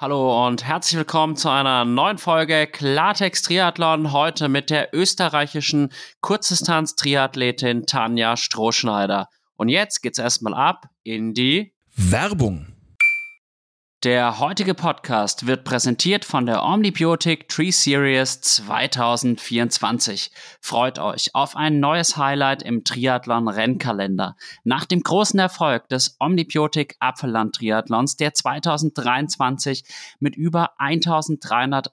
Hallo und herzlich willkommen zu einer neuen Folge Klartext Triathlon. Heute mit der österreichischen Kurzdistanz-Triathletin Tanja Strohschneider. Und jetzt geht's erstmal ab in die Werbung. Der heutige Podcast wird präsentiert von der Omnibiotic Tree Series 2024. Freut euch auf ein neues Highlight im Triathlon Rennkalender. Nach dem großen Erfolg des Omnibiotic Apfelland Triathlons, der 2023 mit über 1300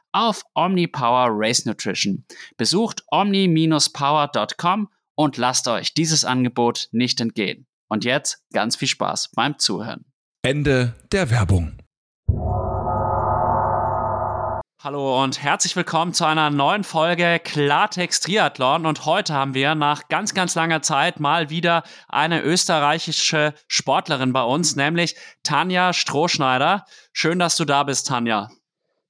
auf OmniPower Race Nutrition. Besucht omni-power.com und lasst euch dieses Angebot nicht entgehen. Und jetzt ganz viel Spaß beim Zuhören. Ende der Werbung. Hallo und herzlich willkommen zu einer neuen Folge Klartext Triathlon. Und heute haben wir nach ganz, ganz langer Zeit mal wieder eine österreichische Sportlerin bei uns, nämlich Tanja Strohschneider. Schön, dass du da bist, Tanja.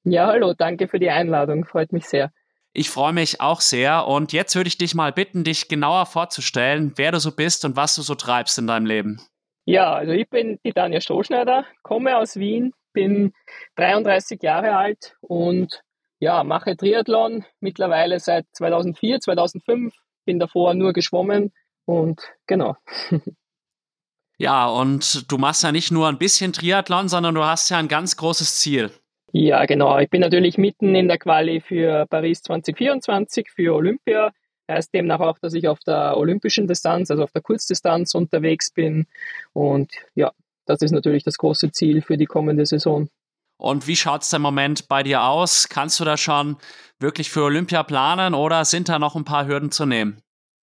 Ja, hallo, danke für die Einladung, freut mich sehr. Ich freue mich auch sehr und jetzt würde ich dich mal bitten, dich genauer vorzustellen, wer du so bist und was du so treibst in deinem Leben. Ja, also ich bin die Tanja Strohschneider, komme aus Wien, bin 33 Jahre alt und ja, mache Triathlon mittlerweile seit 2004, 2005, bin davor nur geschwommen und genau. Ja, und du machst ja nicht nur ein bisschen Triathlon, sondern du hast ja ein ganz großes Ziel. Ja, genau. Ich bin natürlich mitten in der Quali für Paris 2024, für Olympia. Heißt demnach auch, dass ich auf der olympischen Distanz, also auf der Kurzdistanz unterwegs bin. Und ja, das ist natürlich das große Ziel für die kommende Saison. Und wie schaut es im Moment bei dir aus? Kannst du da schon wirklich für Olympia planen oder sind da noch ein paar Hürden zu nehmen?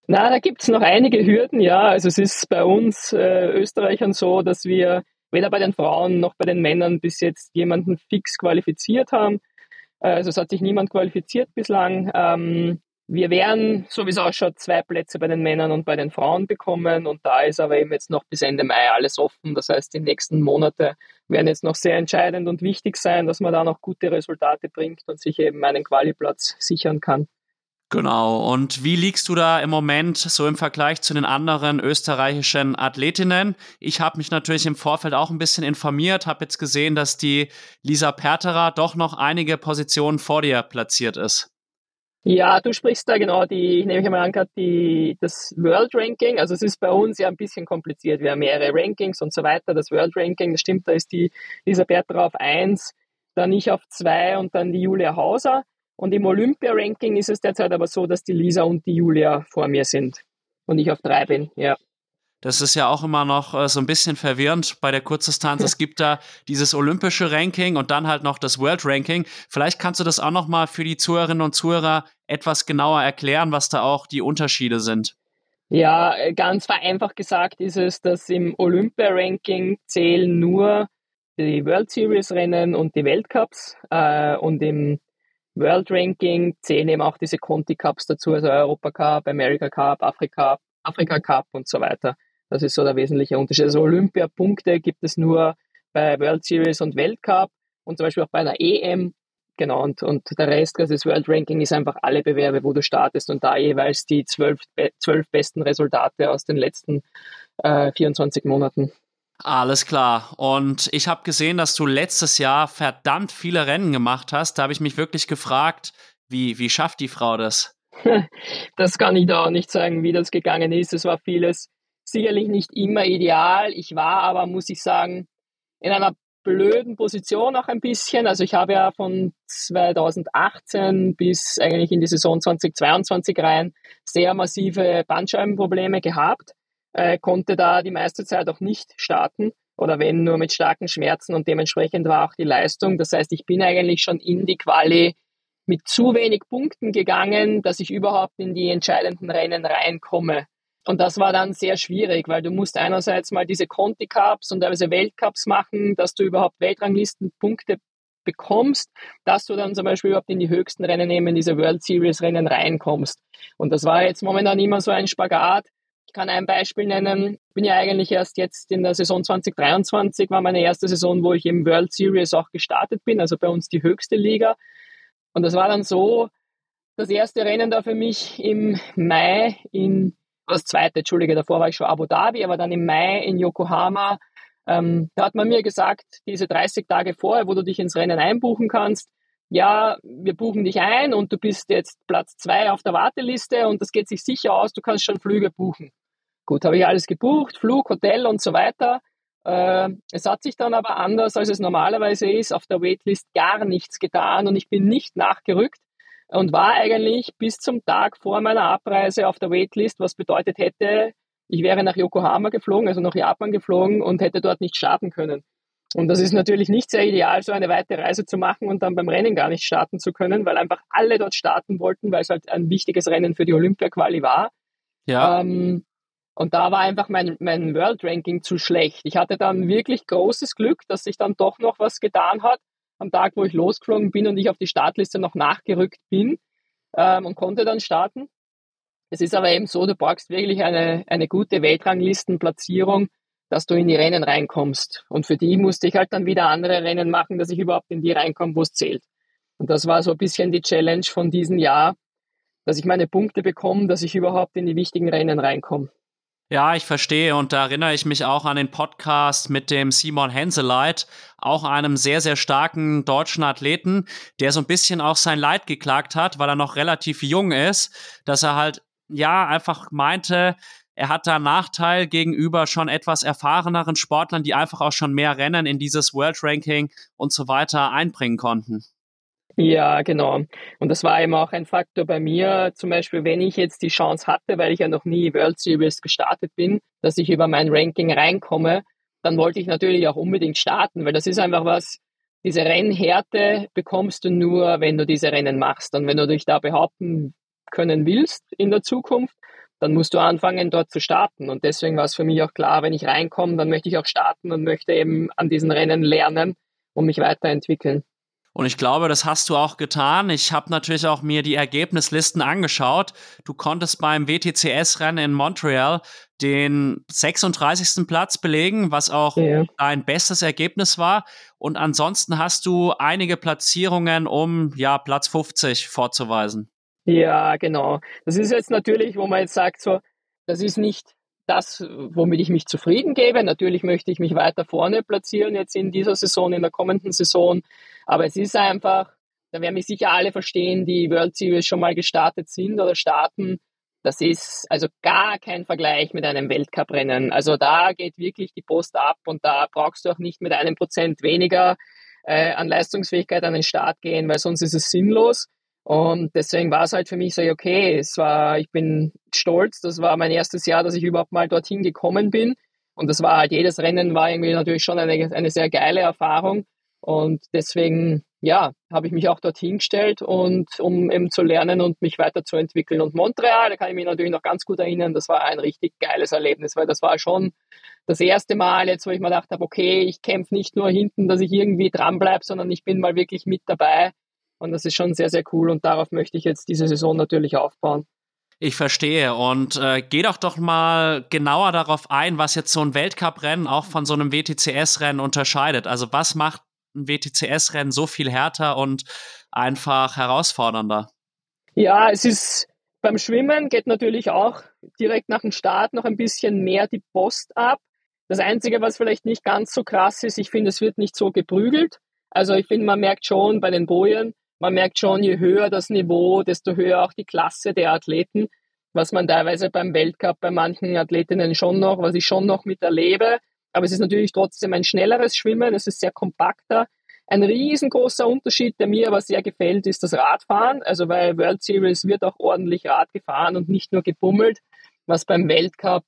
Na, da gibt es noch einige Hürden, ja. Also es ist bei uns äh, Österreichern so, dass wir weder bei den Frauen noch bei den Männern bis jetzt jemanden fix qualifiziert haben. Äh, also es hat sich niemand qualifiziert bislang. Ähm, wir werden, so wie es ausschaut, zwei Plätze bei den Männern und bei den Frauen bekommen und da ist aber eben jetzt noch bis Ende Mai alles offen. Das heißt, die nächsten Monate werden jetzt noch sehr entscheidend und wichtig sein, dass man da noch gute Resultate bringt und sich eben einen Qualiplatz sichern kann. Genau. Und wie liegst du da im Moment so im Vergleich zu den anderen österreichischen Athletinnen? Ich habe mich natürlich im Vorfeld auch ein bisschen informiert, habe jetzt gesehen, dass die Lisa Perterer doch noch einige Positionen vor dir platziert ist. Ja, du sprichst da genau die, ich nehme ich mal an, die, das World Ranking. Also es ist bei uns ja ein bisschen kompliziert. Wir haben mehrere Rankings und so weiter. Das World Ranking, das stimmt, da ist die Lisa Perterer auf 1, dann ich auf 2 und dann die Julia Hauser. Und im Olympia-Ranking ist es derzeit aber so, dass die Lisa und die Julia vor mir sind und ich auf drei bin, ja. Das ist ja auch immer noch äh, so ein bisschen verwirrend bei der Kurzdistanz. es gibt da dieses olympische Ranking und dann halt noch das World Ranking. Vielleicht kannst du das auch noch mal für die Zuhörerinnen und Zuhörer etwas genauer erklären, was da auch die Unterschiede sind. Ja, äh, ganz vereinfacht gesagt ist es, dass im Olympia-Ranking zählen nur die World Series Rennen und die Weltcups äh, und im World Ranking zählen eben auch diese Conti Cups dazu, also Europa Cup, America Cup, Afrika, Afrika Cup und so weiter. Das ist so der wesentliche Unterschied. Also Olympiapunkte gibt es nur bei World Series und Weltcup und zum Beispiel auch bei einer EM genau. Und, und der Rest, also das World Ranking ist einfach alle Bewerbe, wo du startest und da jeweils die zwölf, zwölf besten Resultate aus den letzten äh, 24 Monaten. Alles klar. Und ich habe gesehen, dass du letztes Jahr verdammt viele Rennen gemacht hast. Da habe ich mich wirklich gefragt, wie, wie schafft die Frau das? Das kann ich da auch nicht sagen, wie das gegangen ist. Es war vieles sicherlich nicht immer ideal. Ich war aber, muss ich sagen, in einer blöden Position auch ein bisschen. Also ich habe ja von 2018 bis eigentlich in die Saison 2022 rein sehr massive Bandscheibenprobleme gehabt, äh, konnte da die meiste Zeit auch nicht starten oder wenn nur mit starken Schmerzen und dementsprechend war auch die Leistung. Das heißt, ich bin eigentlich schon in die Quali mit zu wenig Punkten gegangen, dass ich überhaupt in die entscheidenden Rennen reinkomme. Und das war dann sehr schwierig, weil du musst einerseits mal diese Conti Cups und teilweise Weltcups machen, dass du überhaupt Weltranglistenpunkte bekommst, dass du dann zum Beispiel überhaupt in die höchsten Rennen eben in diese World Series Rennen reinkommst. Und das war jetzt momentan immer so ein Spagat. Ich kann ein Beispiel nennen. Ich bin ja eigentlich erst jetzt in der Saison 2023 war meine erste Saison, wo ich im World Series auch gestartet bin, also bei uns die höchste Liga. Und das war dann so, das erste Rennen da für mich im Mai in, das zweite, Entschuldige, davor war ich schon Abu Dhabi, aber dann im Mai in Yokohama. Ähm, da hat man mir gesagt, diese 30 Tage vorher, wo du dich ins Rennen einbuchen kannst, ja, wir buchen dich ein und du bist jetzt Platz zwei auf der Warteliste und das geht sich sicher aus, du kannst schon Flüge buchen. Gut, habe ich alles gebucht, Flug, Hotel und so weiter. Äh, es hat sich dann aber anders, als es normalerweise ist, auf der Waitlist gar nichts getan und ich bin nicht nachgerückt und war eigentlich bis zum Tag vor meiner Abreise auf der Waitlist, was bedeutet hätte, ich wäre nach Yokohama geflogen, also nach Japan geflogen und hätte dort nicht starten können. Und das ist natürlich nicht sehr ideal, so eine weite Reise zu machen und dann beim Rennen gar nicht starten zu können, weil einfach alle dort starten wollten, weil es halt ein wichtiges Rennen für die Olympia-Quali war. Ja. Ähm, und da war einfach mein, mein World Ranking zu schlecht. Ich hatte dann wirklich großes Glück, dass sich dann doch noch was getan hat am Tag, wo ich losgeflogen bin und ich auf die Startliste noch nachgerückt bin ähm, und konnte dann starten. Es ist aber eben so, du brauchst wirklich eine, eine gute Weltranglistenplatzierung, dass du in die Rennen reinkommst. Und für die musste ich halt dann wieder andere Rennen machen, dass ich überhaupt in die reinkomme, wo es zählt. Und das war so ein bisschen die Challenge von diesem Jahr, dass ich meine Punkte bekomme, dass ich überhaupt in die wichtigen Rennen reinkomme. Ja, ich verstehe und da erinnere ich mich auch an den Podcast mit dem Simon Henseleit, auch einem sehr, sehr starken deutschen Athleten, der so ein bisschen auch sein Leid geklagt hat, weil er noch relativ jung ist, dass er halt, ja, einfach meinte, er hat da einen Nachteil gegenüber schon etwas erfahreneren Sportlern, die einfach auch schon mehr Rennen in dieses World Ranking und so weiter einbringen konnten. Ja, genau. Und das war eben auch ein Faktor bei mir, zum Beispiel, wenn ich jetzt die Chance hatte, weil ich ja noch nie World Series gestartet bin, dass ich über mein Ranking reinkomme, dann wollte ich natürlich auch unbedingt starten, weil das ist einfach was, diese Rennhärte bekommst du nur, wenn du diese Rennen machst. Und wenn du dich da behaupten können willst in der Zukunft, dann musst du anfangen, dort zu starten. Und deswegen war es für mich auch klar, wenn ich reinkomme, dann möchte ich auch starten und möchte eben an diesen Rennen lernen und mich weiterentwickeln. Und ich glaube, das hast du auch getan. Ich habe natürlich auch mir die Ergebnislisten angeschaut. Du konntest beim WTCS-Rennen in Montreal den 36. Platz belegen, was auch ja. dein bestes Ergebnis war. Und ansonsten hast du einige Platzierungen, um ja Platz 50 vorzuweisen. Ja, genau. Das ist jetzt natürlich, wo man jetzt sagt, so, das ist nicht das, womit ich mich zufrieden gebe. Natürlich möchte ich mich weiter vorne platzieren, jetzt in dieser Saison, in der kommenden Saison. Aber es ist einfach, da werden mich sicher alle verstehen, die World Series schon mal gestartet sind oder starten. Das ist also gar kein Vergleich mit einem Weltcuprennen. Also da geht wirklich die Post ab und da brauchst du auch nicht mit einem Prozent weniger äh, an Leistungsfähigkeit an den Start gehen, weil sonst ist es sinnlos. Und deswegen war es halt für mich so, okay, es war, ich bin stolz, das war mein erstes Jahr, dass ich überhaupt mal dorthin gekommen bin. Und das war halt, jedes Rennen war irgendwie natürlich schon eine, eine sehr geile Erfahrung. Und deswegen, ja, habe ich mich auch dorthin gestellt und um eben zu lernen und mich weiterzuentwickeln. Und Montreal, da kann ich mich natürlich noch ganz gut erinnern, das war ein richtig geiles Erlebnis, weil das war schon das erste Mal jetzt, wo ich mir gedacht habe, okay, ich kämpfe nicht nur hinten, dass ich irgendwie dranbleibe, sondern ich bin mal wirklich mit dabei. Und das ist schon sehr, sehr cool und darauf möchte ich jetzt diese Saison natürlich aufbauen. Ich verstehe. Und äh, geh doch doch mal genauer darauf ein, was jetzt so ein Weltcuprennen auch von so einem WTCS-Rennen unterscheidet. Also was macht ein WTCS-Rennen so viel härter und einfach herausfordernder? Ja, es ist beim Schwimmen geht natürlich auch direkt nach dem Start noch ein bisschen mehr die Post ab. Das Einzige, was vielleicht nicht ganz so krass ist, ich finde, es wird nicht so geprügelt. Also ich finde, man merkt schon bei den Bojen, man merkt schon, je höher das Niveau, desto höher auch die Klasse der Athleten, was man teilweise beim Weltcup bei manchen Athletinnen schon noch, was ich schon noch miterlebe. Aber es ist natürlich trotzdem ein schnelleres Schwimmen, es ist sehr kompakter. Ein riesengroßer Unterschied, der mir aber sehr gefällt, ist das Radfahren. Also bei World Series wird auch ordentlich Rad gefahren und nicht nur gebummelt, was beim Weltcup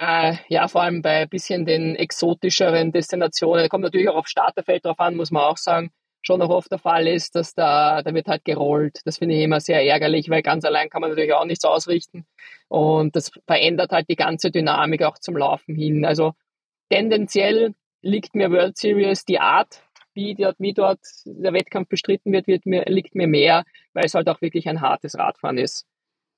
äh, ja, vor allem bei ein bisschen den exotischeren Destinationen, kommt natürlich auch auf Starterfeld drauf an, muss man auch sagen, schon noch oft der Fall ist, dass da, da wird halt gerollt. Das finde ich immer sehr ärgerlich, weil ganz allein kann man natürlich auch nichts ausrichten. Und das verändert halt die ganze Dynamik auch zum Laufen hin. Also tendenziell liegt mir World Series die Art, wie dort, wie dort der Wettkampf bestritten wird, wird mir, liegt mir mehr, weil es halt auch wirklich ein hartes Radfahren ist.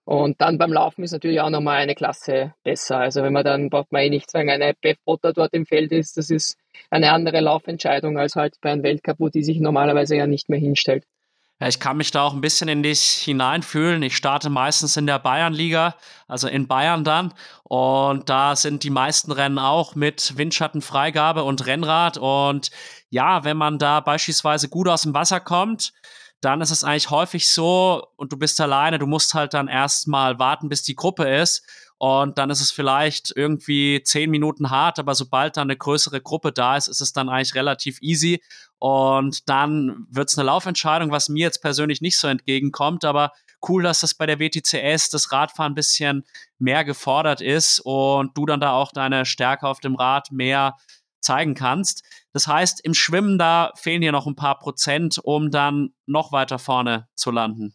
Und dann beim Laufen ist natürlich auch nochmal eine Klasse besser. Also wenn man dann braucht man eh nicht sagen, eine Beth Potter dort im Feld ist, das ist eine andere Laufentscheidung als halt bei einem Weltcup, wo die sich normalerweise ja nicht mehr hinstellt. Ja, ich kann mich da auch ein bisschen in dich hineinfühlen. Ich starte meistens in der Bayernliga, also in Bayern dann. Und da sind die meisten Rennen auch mit Windschattenfreigabe und Rennrad. Und ja, wenn man da beispielsweise gut aus dem Wasser kommt, dann ist es eigentlich häufig so und du bist alleine, du musst halt dann erstmal warten, bis die Gruppe ist und dann ist es vielleicht irgendwie zehn Minuten hart, aber sobald dann eine größere Gruppe da ist, ist es dann eigentlich relativ easy und dann wird es eine Laufentscheidung, was mir jetzt persönlich nicht so entgegenkommt, aber cool, dass das bei der WTCS das Radfahren ein bisschen mehr gefordert ist und du dann da auch deine Stärke auf dem Rad mehr zeigen kannst. Das heißt, im Schwimmen da fehlen dir noch ein paar Prozent, um dann noch weiter vorne zu landen.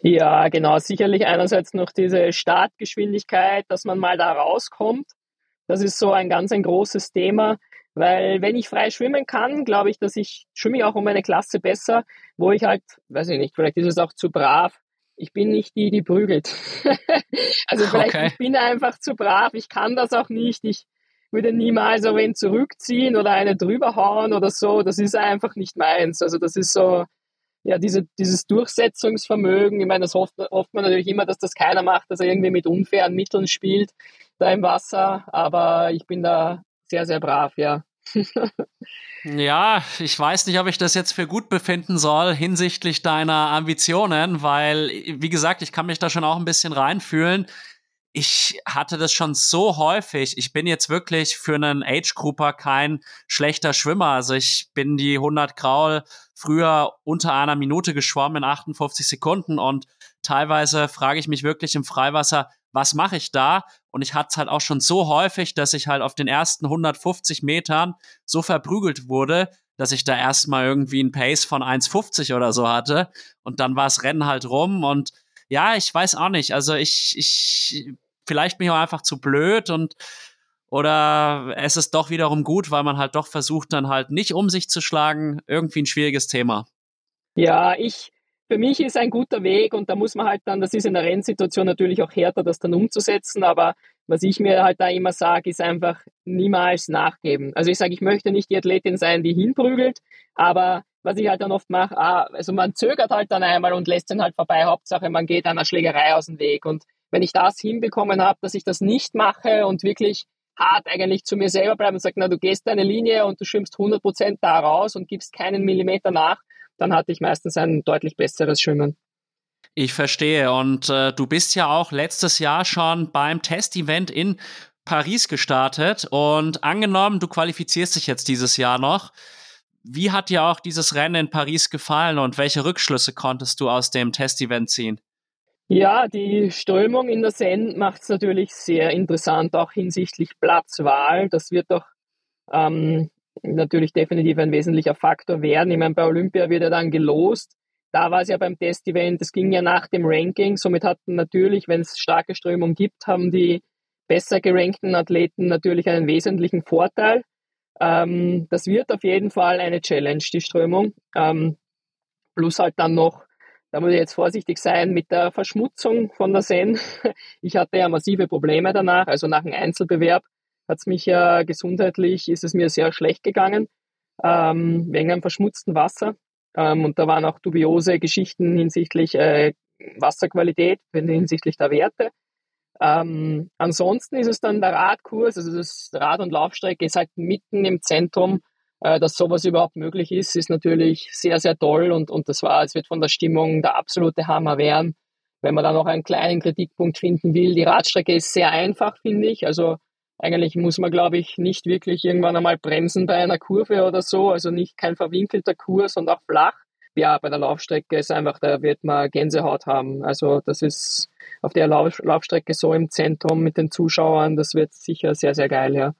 Ja, genau. Sicherlich einerseits noch diese Startgeschwindigkeit, dass man mal da rauskommt. Das ist so ein ganz ein großes Thema, weil wenn ich frei schwimmen kann, glaube ich, dass ich schwimme ich auch um eine Klasse besser, wo ich halt, weiß ich nicht, vielleicht ist es auch zu brav. Ich bin nicht die, die prügelt. also vielleicht okay. ich bin einfach zu brav. Ich kann das auch nicht. Ich würde niemals so wen zurückziehen oder eine drüberhauen oder so. Das ist einfach nicht meins. Also das ist so, ja, diese, dieses Durchsetzungsvermögen. Ich meine, das hofft, hofft man natürlich immer, dass das keiner macht, dass er irgendwie mit unfairen Mitteln spielt da im Wasser. Aber ich bin da sehr, sehr brav, ja. ja, ich weiß nicht, ob ich das jetzt für gut befinden soll hinsichtlich deiner Ambitionen, weil, wie gesagt, ich kann mich da schon auch ein bisschen reinfühlen ich hatte das schon so häufig. Ich bin jetzt wirklich für einen Age-Grouper kein schlechter Schwimmer. Also ich bin die 100 Kraul früher unter einer Minute geschwommen in 58 Sekunden und teilweise frage ich mich wirklich im Freiwasser, was mache ich da? Und ich hatte es halt auch schon so häufig, dass ich halt auf den ersten 150 Metern so verprügelt wurde, dass ich da erstmal irgendwie ein Pace von 1,50 oder so hatte. Und dann war das Rennen halt rum und ja, ich weiß auch nicht. Also ich, ich vielleicht bin ich auch einfach zu blöd und oder es ist doch wiederum gut, weil man halt doch versucht, dann halt nicht um sich zu schlagen. Irgendwie ein schwieriges Thema. Ja, ich, für mich ist ein guter Weg und da muss man halt dann, das ist in der Rennsituation natürlich auch härter, das dann umzusetzen, aber was ich mir halt da immer sage, ist einfach niemals nachgeben. Also ich sage, ich möchte nicht die Athletin sein, die hinprügelt, aber was ich halt dann oft mache, ah, also man zögert halt dann einmal und lässt den halt vorbei. Hauptsache, man geht einer Schlägerei aus dem Weg. Und wenn ich das hinbekommen habe, dass ich das nicht mache und wirklich hart eigentlich zu mir selber bleibe und sage, na, du gehst deine Linie und du schwimmst 100 Prozent da raus und gibst keinen Millimeter nach, dann hatte ich meistens ein deutlich besseres Schwimmen. Ich verstehe. Und äh, du bist ja auch letztes Jahr schon beim Testevent in Paris gestartet. Und angenommen, du qualifizierst dich jetzt dieses Jahr noch. Wie hat dir auch dieses Rennen in Paris gefallen und welche Rückschlüsse konntest du aus dem Testevent ziehen? Ja, die Strömung in der Seine macht es natürlich sehr interessant, auch hinsichtlich Platzwahl. Das wird doch ähm, natürlich definitiv ein wesentlicher Faktor werden. Ich meine, bei Olympia wird er dann gelost. Da war es ja beim Test-Event, es ging ja nach dem Ranking. Somit hatten natürlich, wenn es starke Strömung gibt, haben die besser gerankten Athleten natürlich einen wesentlichen Vorteil. Ähm, das wird auf jeden Fall eine Challenge, die Strömung. Ähm, plus halt dann noch da muss ich jetzt vorsichtig sein mit der Verschmutzung von der Seine. Ich hatte ja massive Probleme danach. Also nach dem Einzelbewerb hat es mich ja gesundheitlich, ist es mir sehr schlecht gegangen. ähm, wegen einem verschmutzten Wasser. Ähm, und da waren auch dubiose Geschichten hinsichtlich äh, Wasserqualität, hinsichtlich der Werte. Ähm, ansonsten ist es dann der Radkurs, also das Rad- und Laufstrecke ist halt mitten im Zentrum. Äh, dass sowas überhaupt möglich ist, ist natürlich sehr, sehr toll und, und das war, es wird von der Stimmung der absolute Hammer werden. Wenn man da noch einen kleinen Kritikpunkt finden will, die Radstrecke ist sehr einfach, finde ich. Also eigentlich muss man, glaube ich, nicht wirklich irgendwann einmal bremsen bei einer Kurve oder so. Also nicht kein verwinkelter Kurs und auch flach. Ja, bei der Laufstrecke ist einfach, da wird man Gänsehaut haben. Also das ist auf der Lauf Laufstrecke so im Zentrum mit den Zuschauern, das wird sicher sehr, sehr geil, ja.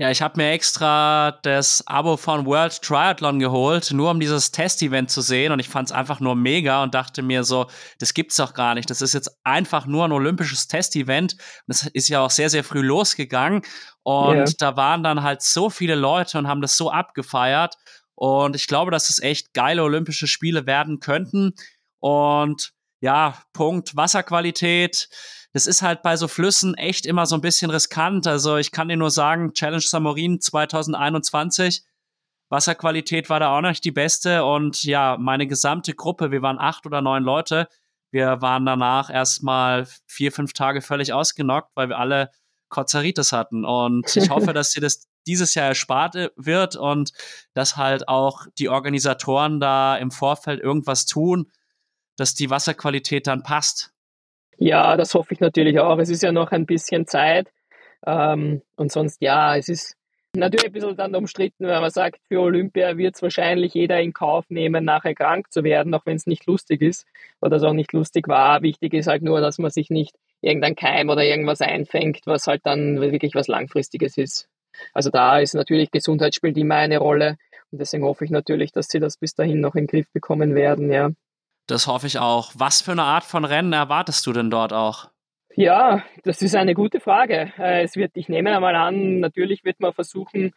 Ja, ich habe mir extra das Abo von World Triathlon geholt, nur um dieses Test-Event zu sehen. Und ich fand es einfach nur mega und dachte mir so, das gibt's doch gar nicht. Das ist jetzt einfach nur ein olympisches Test-Event. Das ist ja auch sehr, sehr früh losgegangen. Und yeah. da waren dann halt so viele Leute und haben das so abgefeiert. Und ich glaube, dass es echt geile Olympische Spiele werden könnten. Und ja, Punkt Wasserqualität das ist halt bei so Flüssen echt immer so ein bisschen riskant. Also ich kann dir nur sagen, Challenge Samorin 2021, Wasserqualität war da auch nicht die beste. Und ja, meine gesamte Gruppe, wir waren acht oder neun Leute, wir waren danach erstmal vier, fünf Tage völlig ausgenockt, weil wir alle Kozeritis hatten. Und ich hoffe, dass sie das dieses Jahr erspart wird und dass halt auch die Organisatoren da im Vorfeld irgendwas tun, dass die Wasserqualität dann passt. Ja, das hoffe ich natürlich auch. Es ist ja noch ein bisschen Zeit. Ähm, und sonst, ja, es ist natürlich ein bisschen dann umstritten, wenn man sagt, für Olympia wird es wahrscheinlich jeder in Kauf nehmen, nachher krank zu werden, auch wenn es nicht lustig ist oder es auch nicht lustig war. Wichtig ist halt nur, dass man sich nicht irgendein Keim oder irgendwas einfängt, was halt dann wirklich was Langfristiges ist. Also da ist natürlich Gesundheit spielt immer eine Rolle und deswegen hoffe ich natürlich, dass sie das bis dahin noch in den Griff bekommen werden, ja. Das hoffe ich auch. Was für eine Art von Rennen erwartest du denn dort auch? Ja, das ist eine gute Frage. Äh, es wird, ich nehme einmal an, natürlich wird man versuchen,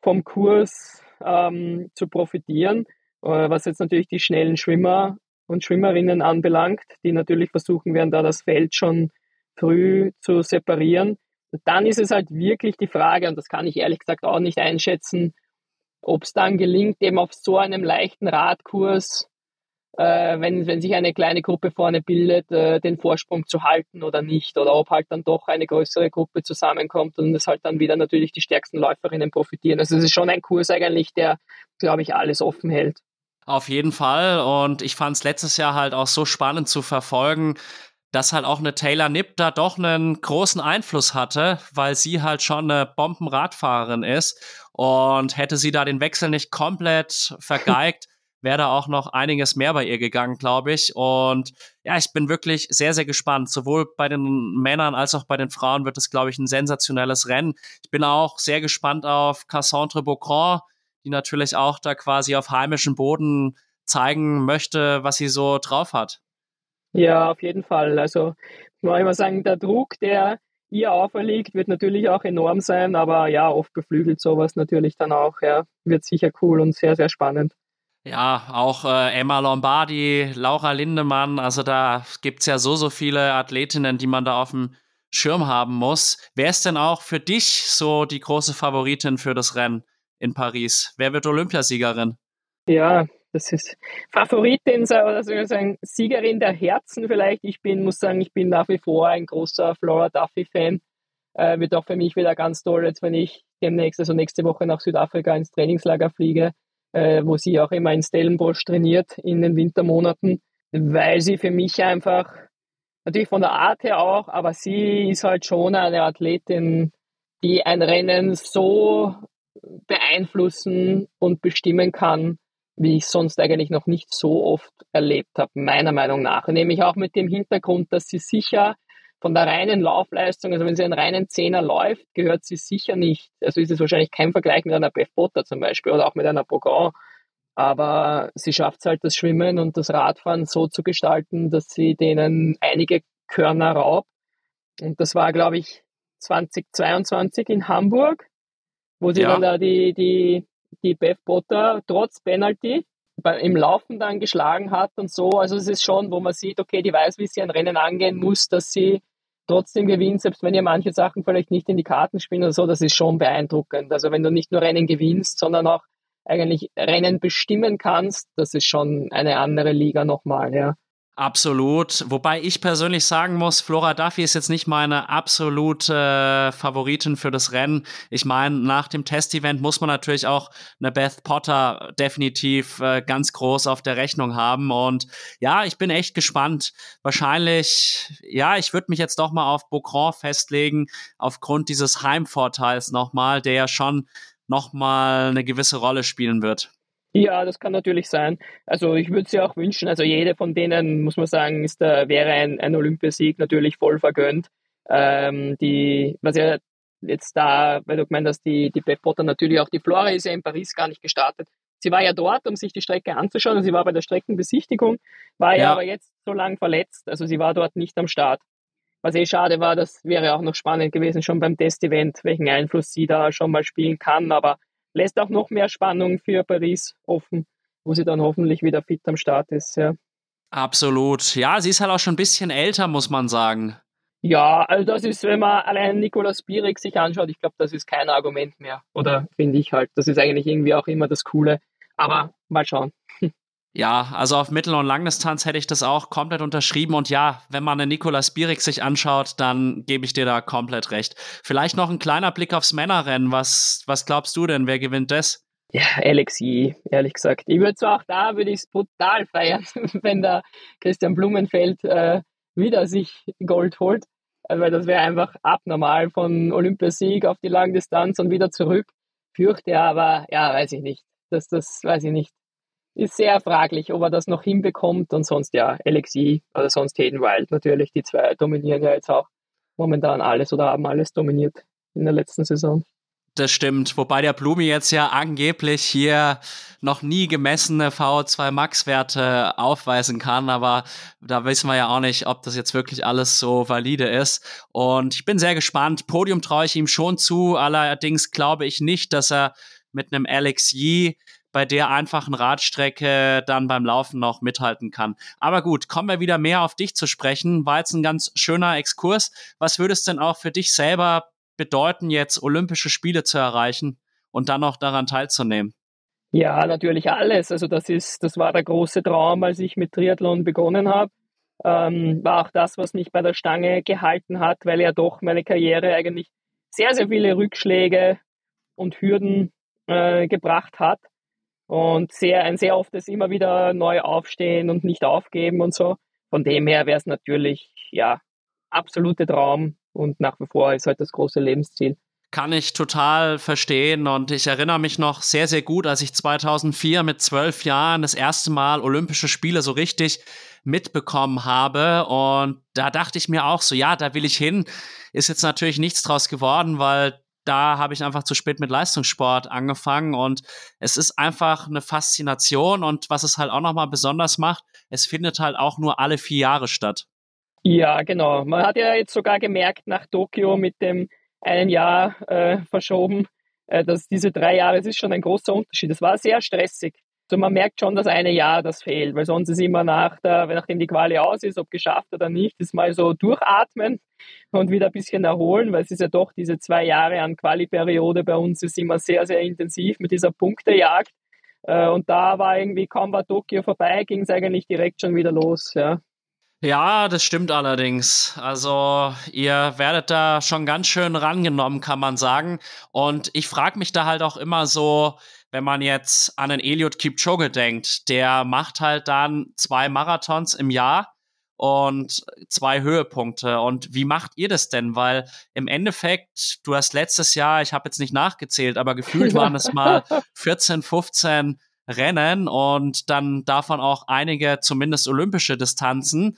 vom Kurs ähm, zu profitieren, äh, was jetzt natürlich die schnellen Schwimmer und Schwimmerinnen anbelangt, die natürlich versuchen werden, da das Feld schon früh zu separieren. Dann ist es halt wirklich die Frage, und das kann ich ehrlich gesagt auch nicht einschätzen, ob es dann gelingt, eben auf so einem leichten Radkurs äh, wenn, wenn sich eine kleine Gruppe vorne bildet, äh, den Vorsprung zu halten oder nicht. Oder ob halt dann doch eine größere Gruppe zusammenkommt und es halt dann wieder natürlich die stärksten Läuferinnen profitieren. Also es ist schon ein Kurs eigentlich, der, glaube ich, alles offen hält. Auf jeden Fall. Und ich fand es letztes Jahr halt auch so spannend zu verfolgen, dass halt auch eine Taylor Nipp da doch einen großen Einfluss hatte, weil sie halt schon eine Bombenradfahrerin ist. Und hätte sie da den Wechsel nicht komplett vergeigt, wäre da auch noch einiges mehr bei ihr gegangen, glaube ich. Und ja, ich bin wirklich sehr, sehr gespannt. Sowohl bei den Männern als auch bei den Frauen wird es, glaube ich, ein sensationelles Rennen. Ich bin auch sehr gespannt auf Cassandre Beaucron, die natürlich auch da quasi auf heimischem Boden zeigen möchte, was sie so drauf hat. Ja, auf jeden Fall. Also, ich muss immer sagen, der Druck, der ihr auferlegt, wird natürlich auch enorm sein, aber ja, oft beflügelt sowas natürlich dann auch, ja. Wird sicher cool und sehr, sehr spannend. Ja, auch äh, Emma Lombardi, Laura Lindemann, also da gibt's ja so, so viele Athletinnen, die man da auf dem Schirm haben muss. Wer ist denn auch für dich so die große Favoritin für das Rennen in Paris? Wer wird Olympiasiegerin? Ja, das ist Favoritin oder soll sagen, Siegerin der Herzen vielleicht. Ich bin, muss sagen, ich bin nach wie vor ein großer Flora Duffy-Fan. Äh, wird auch für mich wieder ganz toll, jetzt wenn ich demnächst, also nächste Woche nach Südafrika ins Trainingslager fliege äh, wo sie auch immer in Stellenbosch trainiert in den Wintermonaten, weil sie für mich einfach, natürlich von der Art her auch, aber sie ist halt schon eine Athletin, die ein Rennen so beeinflussen und bestimmen kann, wie ich sonst eigentlich noch nicht so oft erlebt habe, meiner Meinung nach. Nämlich auch mit dem Hintergrund, dass sie sicher von der reinen Laufleistung, also wenn sie einen reinen Zehner läuft, gehört sie sicher nicht. Also ist es wahrscheinlich kein Vergleich mit einer Beth Potter zum Beispiel oder auch mit einer Bogan. Aber sie schafft es halt, das Schwimmen und das Radfahren so zu gestalten, dass sie denen einige Körner raubt. Und das war, glaube ich, 2022 in Hamburg, wo sie ja. dann da die, die, die Beth Potter trotz Penalty im Laufen dann geschlagen hat und so. Also es ist schon, wo man sieht, okay, die weiß, wie sie ein Rennen angehen muss, dass sie trotzdem gewinnt, selbst wenn ihr manche Sachen vielleicht nicht in die Karten spielen oder so, das ist schon beeindruckend. Also wenn du nicht nur Rennen gewinnst, sondern auch eigentlich Rennen bestimmen kannst, das ist schon eine andere Liga nochmal, ja. Absolut. Wobei ich persönlich sagen muss, Flora Duffy ist jetzt nicht meine absolute Favoritin für das Rennen. Ich meine, nach dem Testevent muss man natürlich auch eine Beth Potter definitiv äh, ganz groß auf der Rechnung haben. Und ja, ich bin echt gespannt. Wahrscheinlich, ja, ich würde mich jetzt doch mal auf Beaucron festlegen, aufgrund dieses Heimvorteils nochmal, der ja schon nochmal eine gewisse Rolle spielen wird. Ja, das kann natürlich sein. Also ich würde es ja auch wünschen, also jede von denen, muss man sagen, ist da, wäre ein, ein Olympiasieg natürlich voll vergönnt. Ähm, die, was ja jetzt da, weil du gemeint hast, die, die Beth Potter natürlich auch, die Flora ist ja in Paris gar nicht gestartet. Sie war ja dort, um sich die Strecke anzuschauen. Sie war bei der Streckenbesichtigung, war ja, ja aber jetzt so lang verletzt. Also sie war dort nicht am Start. Was eh schade war, das wäre auch noch spannend gewesen, schon beim Testevent, welchen Einfluss sie da schon mal spielen kann. Aber lässt auch noch mehr Spannung für Paris offen, wo sie dann hoffentlich wieder fit am Start ist. Ja. Absolut. Ja, sie ist halt auch schon ein bisschen älter, muss man sagen. Ja, also das ist, wenn man allein Nikolaus Bierig sich anschaut, ich glaube, das ist kein Argument mehr. Oder finde ich halt. Das ist eigentlich irgendwie auch immer das Coole. Aber mal schauen. Ja, also auf Mittel- und Langdistanz hätte ich das auch komplett unterschrieben. Und ja, wenn man den Nikolaus Bierig sich anschaut, dann gebe ich dir da komplett recht. Vielleicht noch ein kleiner Blick aufs Männerrennen. Was, was glaubst du denn? Wer gewinnt das? Ja, Alexi, ehrlich gesagt. Ich würde zwar auch da, würde ich es brutal feiern, wenn der Christian Blumenfeld äh, wieder sich Gold holt. Äh, weil das wäre einfach abnormal von Olympiasieg auf die Langdistanz und wieder zurück. Fürchte aber, ja, weiß ich nicht. Das, das weiß ich nicht ist sehr fraglich, ob er das noch hinbekommt. Und sonst ja, LXI oder sonst Hayden Wild natürlich. Die zwei dominieren ja jetzt auch momentan alles oder haben alles dominiert in der letzten Saison. Das stimmt, wobei der Blumi jetzt ja angeblich hier noch nie gemessene VO2 Max-Werte aufweisen kann, aber da wissen wir ja auch nicht, ob das jetzt wirklich alles so valide ist. Und ich bin sehr gespannt. Podium traue ich ihm schon zu, allerdings glaube ich nicht, dass er mit einem Alex Yee bei der einfachen Radstrecke dann beim Laufen noch mithalten kann. Aber gut, kommen wir wieder mehr auf dich zu sprechen. War jetzt ein ganz schöner Exkurs. Was würde es denn auch für dich selber bedeuten, jetzt Olympische Spiele zu erreichen und dann noch daran teilzunehmen? Ja, natürlich alles. Also das ist, das war der große Traum, als ich mit Triathlon begonnen habe. Ähm, war auch das, was mich bei der Stange gehalten hat, weil ja doch meine Karriere eigentlich sehr, sehr viele Rückschläge und Hürden äh, gebracht hat. Und sehr, ein sehr oftes immer wieder neu aufstehen und nicht aufgeben und so. Von dem her wäre es natürlich, ja, absolute Traum und nach wie vor ist halt das große Lebensziel. Kann ich total verstehen und ich erinnere mich noch sehr, sehr gut, als ich 2004 mit zwölf Jahren das erste Mal Olympische Spiele so richtig mitbekommen habe und da dachte ich mir auch so, ja, da will ich hin. Ist jetzt natürlich nichts draus geworden, weil da habe ich einfach zu spät mit Leistungssport angefangen und es ist einfach eine Faszination und was es halt auch nochmal besonders macht, es findet halt auch nur alle vier Jahre statt. Ja, genau. Man hat ja jetzt sogar gemerkt nach Tokio mit dem einen Jahr äh, verschoben, äh, dass diese drei Jahre, es ist schon ein großer Unterschied. Es war sehr stressig. Also man merkt schon, dass eine Jahr das fehlt, weil sonst ist immer nach der, nachdem die Quali aus ist, ob geschafft oder nicht, ist mal so durchatmen und wieder ein bisschen erholen, weil es ist ja doch diese zwei Jahre an Quali-Periode bei uns ist immer sehr, sehr intensiv mit dieser Punktejagd. Äh, und da war irgendwie, kaum war Tokio vorbei, ging es eigentlich direkt schon wieder los, ja. Ja, das stimmt allerdings. Also ihr werdet da schon ganz schön rangenommen, kann man sagen. Und ich frage mich da halt auch immer so, wenn man jetzt an den Eliud Kipchoge denkt, der macht halt dann zwei Marathons im Jahr und zwei Höhepunkte. Und wie macht ihr das denn? Weil im Endeffekt, du hast letztes Jahr, ich habe jetzt nicht nachgezählt, aber gefühlt waren es mal 14, 15 Rennen und dann davon auch einige zumindest olympische Distanzen.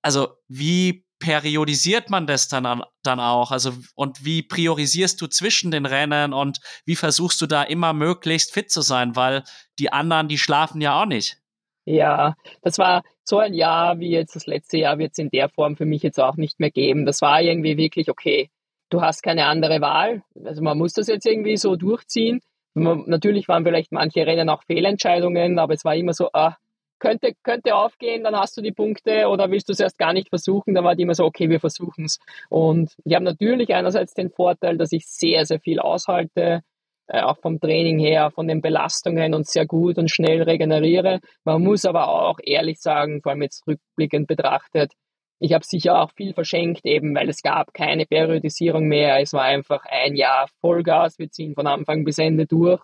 Also wie periodisiert man das dann, dann auch? Also und wie priorisierst du zwischen den Rennen und wie versuchst du da immer möglichst fit zu sein? Weil die anderen, die schlafen ja auch nicht. Ja, das war so ein Jahr wie jetzt das letzte Jahr wird es in der Form für mich jetzt auch nicht mehr geben. Das war irgendwie wirklich okay. Du hast keine andere Wahl. Also man muss das jetzt irgendwie so durchziehen. Natürlich waren vielleicht manche Rennen auch Fehlentscheidungen, aber es war immer so, ah, könnte, könnte aufgehen, dann hast du die Punkte oder willst du es erst gar nicht versuchen, dann war die immer so, okay, wir versuchen es. Und ich habe natürlich einerseits den Vorteil, dass ich sehr, sehr viel aushalte, äh, auch vom Training her, von den Belastungen und sehr gut und schnell regeneriere. Man muss aber auch ehrlich sagen, vor allem jetzt rückblickend betrachtet, ich habe sicher auch viel verschenkt, eben weil es gab keine Periodisierung mehr. Es war einfach ein Jahr Vollgas. Wir ziehen von Anfang bis Ende durch.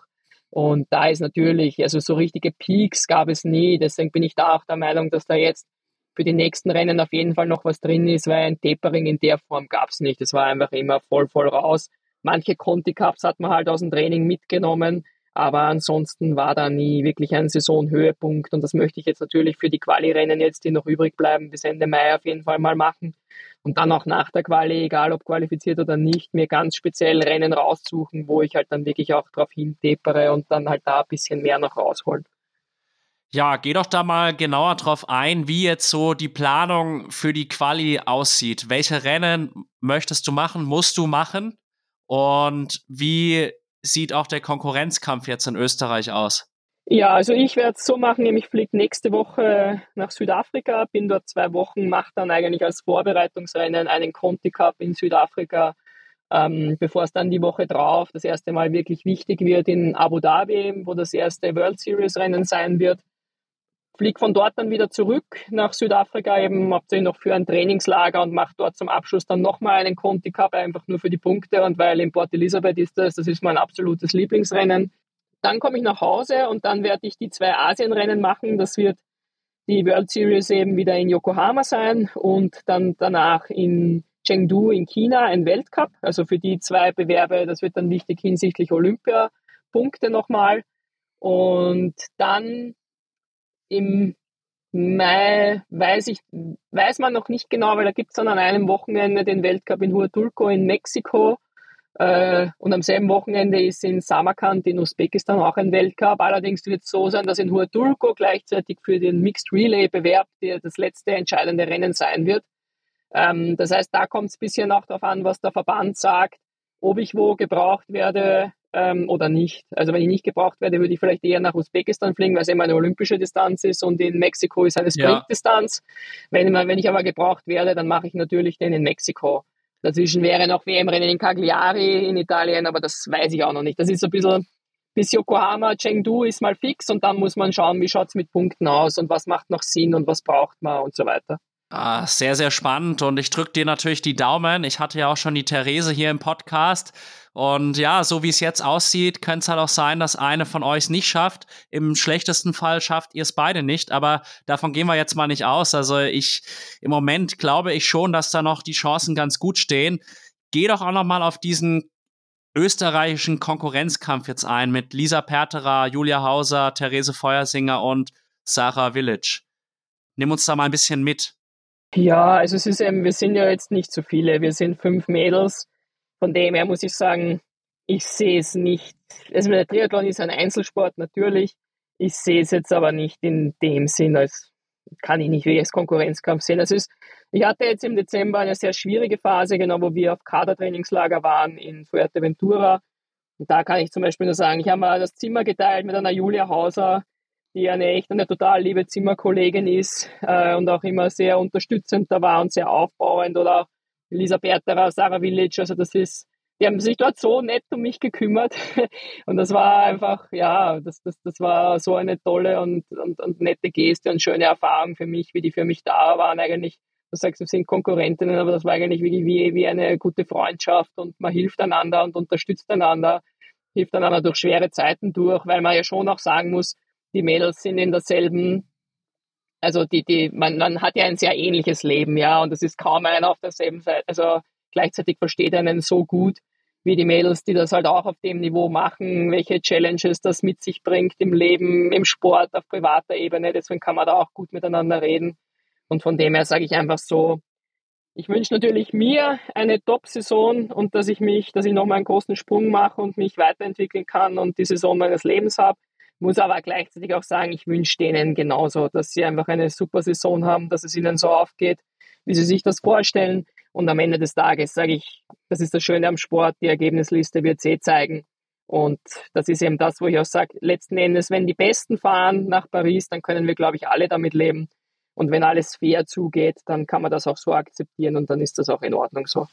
Und da ist natürlich, also so richtige Peaks gab es nie. Deswegen bin ich da auch der Meinung, dass da jetzt für die nächsten Rennen auf jeden Fall noch was drin ist, weil ein Tapering in der Form gab es nicht. Es war einfach immer voll, voll raus. Manche Conti Cups hat man halt aus dem Training mitgenommen, aber ansonsten war da nie wirklich ein Saisonhöhepunkt und das möchte ich jetzt natürlich für die Quali-Rennen jetzt, die noch übrig bleiben, bis Ende Mai auf jeden Fall mal machen und dann auch nach der Quali, egal ob qualifiziert oder nicht, mir ganz speziell Rennen raussuchen, wo ich halt dann wirklich auch drauf hintepere und dann halt da ein bisschen mehr noch rausholen. Ja, geh doch da mal genauer drauf ein, wie jetzt so die Planung für die Quali aussieht. Welche Rennen möchtest du machen, musst du machen? Und wie sieht auch der Konkurrenzkampf jetzt in Österreich aus? Ja, also ich werde es so machen, ich fliege nächste Woche nach Südafrika, bin dort zwei Wochen, mache dann eigentlich als Vorbereitungsrennen einen Conti Cup in Südafrika, ähm, bevor es dann die Woche drauf das erste Mal wirklich wichtig wird in Abu Dhabi, wo das erste World Series Rennen sein wird fliege von dort dann wieder zurück nach Südafrika, eben hauptsächlich noch für ein Trainingslager und mache dort zum Abschluss dann nochmal einen Conti Cup, einfach nur für die Punkte und weil in Port Elizabeth ist das, das ist mein absolutes Lieblingsrennen. Dann komme ich nach Hause und dann werde ich die zwei Asienrennen machen. Das wird die World Series eben wieder in Yokohama sein und dann danach in Chengdu in China ein Weltcup. Also für die zwei Bewerbe, das wird dann wichtig hinsichtlich Olympia-Punkte nochmal. Und dann im Mai weiß ich, weiß man noch nicht genau, weil da gibt es dann an einem Wochenende den Weltcup in Huatulco in Mexiko. Äh, und am selben Wochenende ist in Samarkand in Usbekistan auch ein Weltcup. Allerdings wird es so sein, dass in Huatulco gleichzeitig für den Mixed Relay Bewerb der das letzte entscheidende Rennen sein wird. Ähm, das heißt, da kommt es ein bisschen auch darauf an, was der Verband sagt, ob ich wo gebraucht werde ähm, oder nicht. Also wenn ich nicht gebraucht werde, würde ich vielleicht eher nach Usbekistan fliegen, weil es eben eine olympische Distanz ist und in Mexiko ist eine Sprintdistanz. Ja. Wenn, wenn ich aber gebraucht werde, dann mache ich natürlich den in Mexiko. Dazwischen wäre noch WM-Rennen in Cagliari in Italien, aber das weiß ich auch noch nicht. Das ist so ein bisschen bis Yokohama, Chengdu ist mal fix und dann muss man schauen, wie schaut es mit Punkten aus und was macht noch Sinn und was braucht man und so weiter. Ah, sehr, sehr spannend und ich drücke dir natürlich die Daumen. Ich hatte ja auch schon die Therese hier im Podcast und ja, so wie es jetzt aussieht, könnte es halt auch sein, dass eine von euch es nicht schafft. Im schlechtesten Fall schafft ihr es beide nicht, aber davon gehen wir jetzt mal nicht aus. Also ich, im Moment glaube ich schon, dass da noch die Chancen ganz gut stehen. Geh doch auch noch mal auf diesen österreichischen Konkurrenzkampf jetzt ein mit Lisa Perterer, Julia Hauser, Therese Feuersinger und Sarah Village. Nimm uns da mal ein bisschen mit. Ja, also es ist eben, wir sind ja jetzt nicht so viele. Wir sind fünf Mädels. Von dem her muss ich sagen, ich sehe es nicht. Also der Triathlon ist ein Einzelsport natürlich. Ich sehe es jetzt aber nicht in dem Sinn, als kann ich nicht wie als Konkurrenzkampf sehen. Also es ist, ich hatte jetzt im Dezember eine sehr schwierige Phase, genau wo wir auf Kadertrainingslager waren in Fuerteventura. Und da kann ich zum Beispiel nur sagen, ich habe mal das Zimmer geteilt mit einer Julia Hauser, die eine echt eine total liebe Zimmerkollegin ist äh, und auch immer sehr unterstützend da war und sehr aufbauend. Oder Berterer, Sarah Village, also das ist, die haben sich dort so nett um mich gekümmert. Und das war einfach, ja, das, das, das war so eine tolle und, und, und nette Geste und schöne Erfahrung für mich, wie die für mich da waren eigentlich. Du sagst, wir sind Konkurrentinnen, aber das war eigentlich wie, wie, wie eine gute Freundschaft und man hilft einander und unterstützt einander, hilft einander durch schwere Zeiten durch, weil man ja schon auch sagen muss, die Mädels sind in derselben, also die, die, man, man hat ja ein sehr ähnliches Leben, ja, und es ist kaum einer auf derselben Seite, also gleichzeitig versteht einen so gut wie die Mädels, die das halt auch auf dem Niveau machen, welche Challenges das mit sich bringt im Leben, im Sport, auf privater Ebene. Deswegen kann man da auch gut miteinander reden. Und von dem her sage ich einfach so, ich wünsche natürlich mir eine Top-Saison und dass ich mich, dass ich nochmal einen großen Sprung mache und mich weiterentwickeln kann und die Saison meines Lebens habe. Muss aber gleichzeitig auch sagen, ich wünsche denen genauso, dass sie einfach eine super Saison haben, dass es ihnen so aufgeht, wie sie sich das vorstellen. Und am Ende des Tages sage ich, das ist das Schöne am Sport, die Ergebnisliste wird es eh zeigen. Und das ist eben das, wo ich auch sage, letzten Endes, wenn die Besten fahren nach Paris, dann können wir, glaube ich, alle damit leben. Und wenn alles fair zugeht, dann kann man das auch so akzeptieren und dann ist das auch in Ordnung so.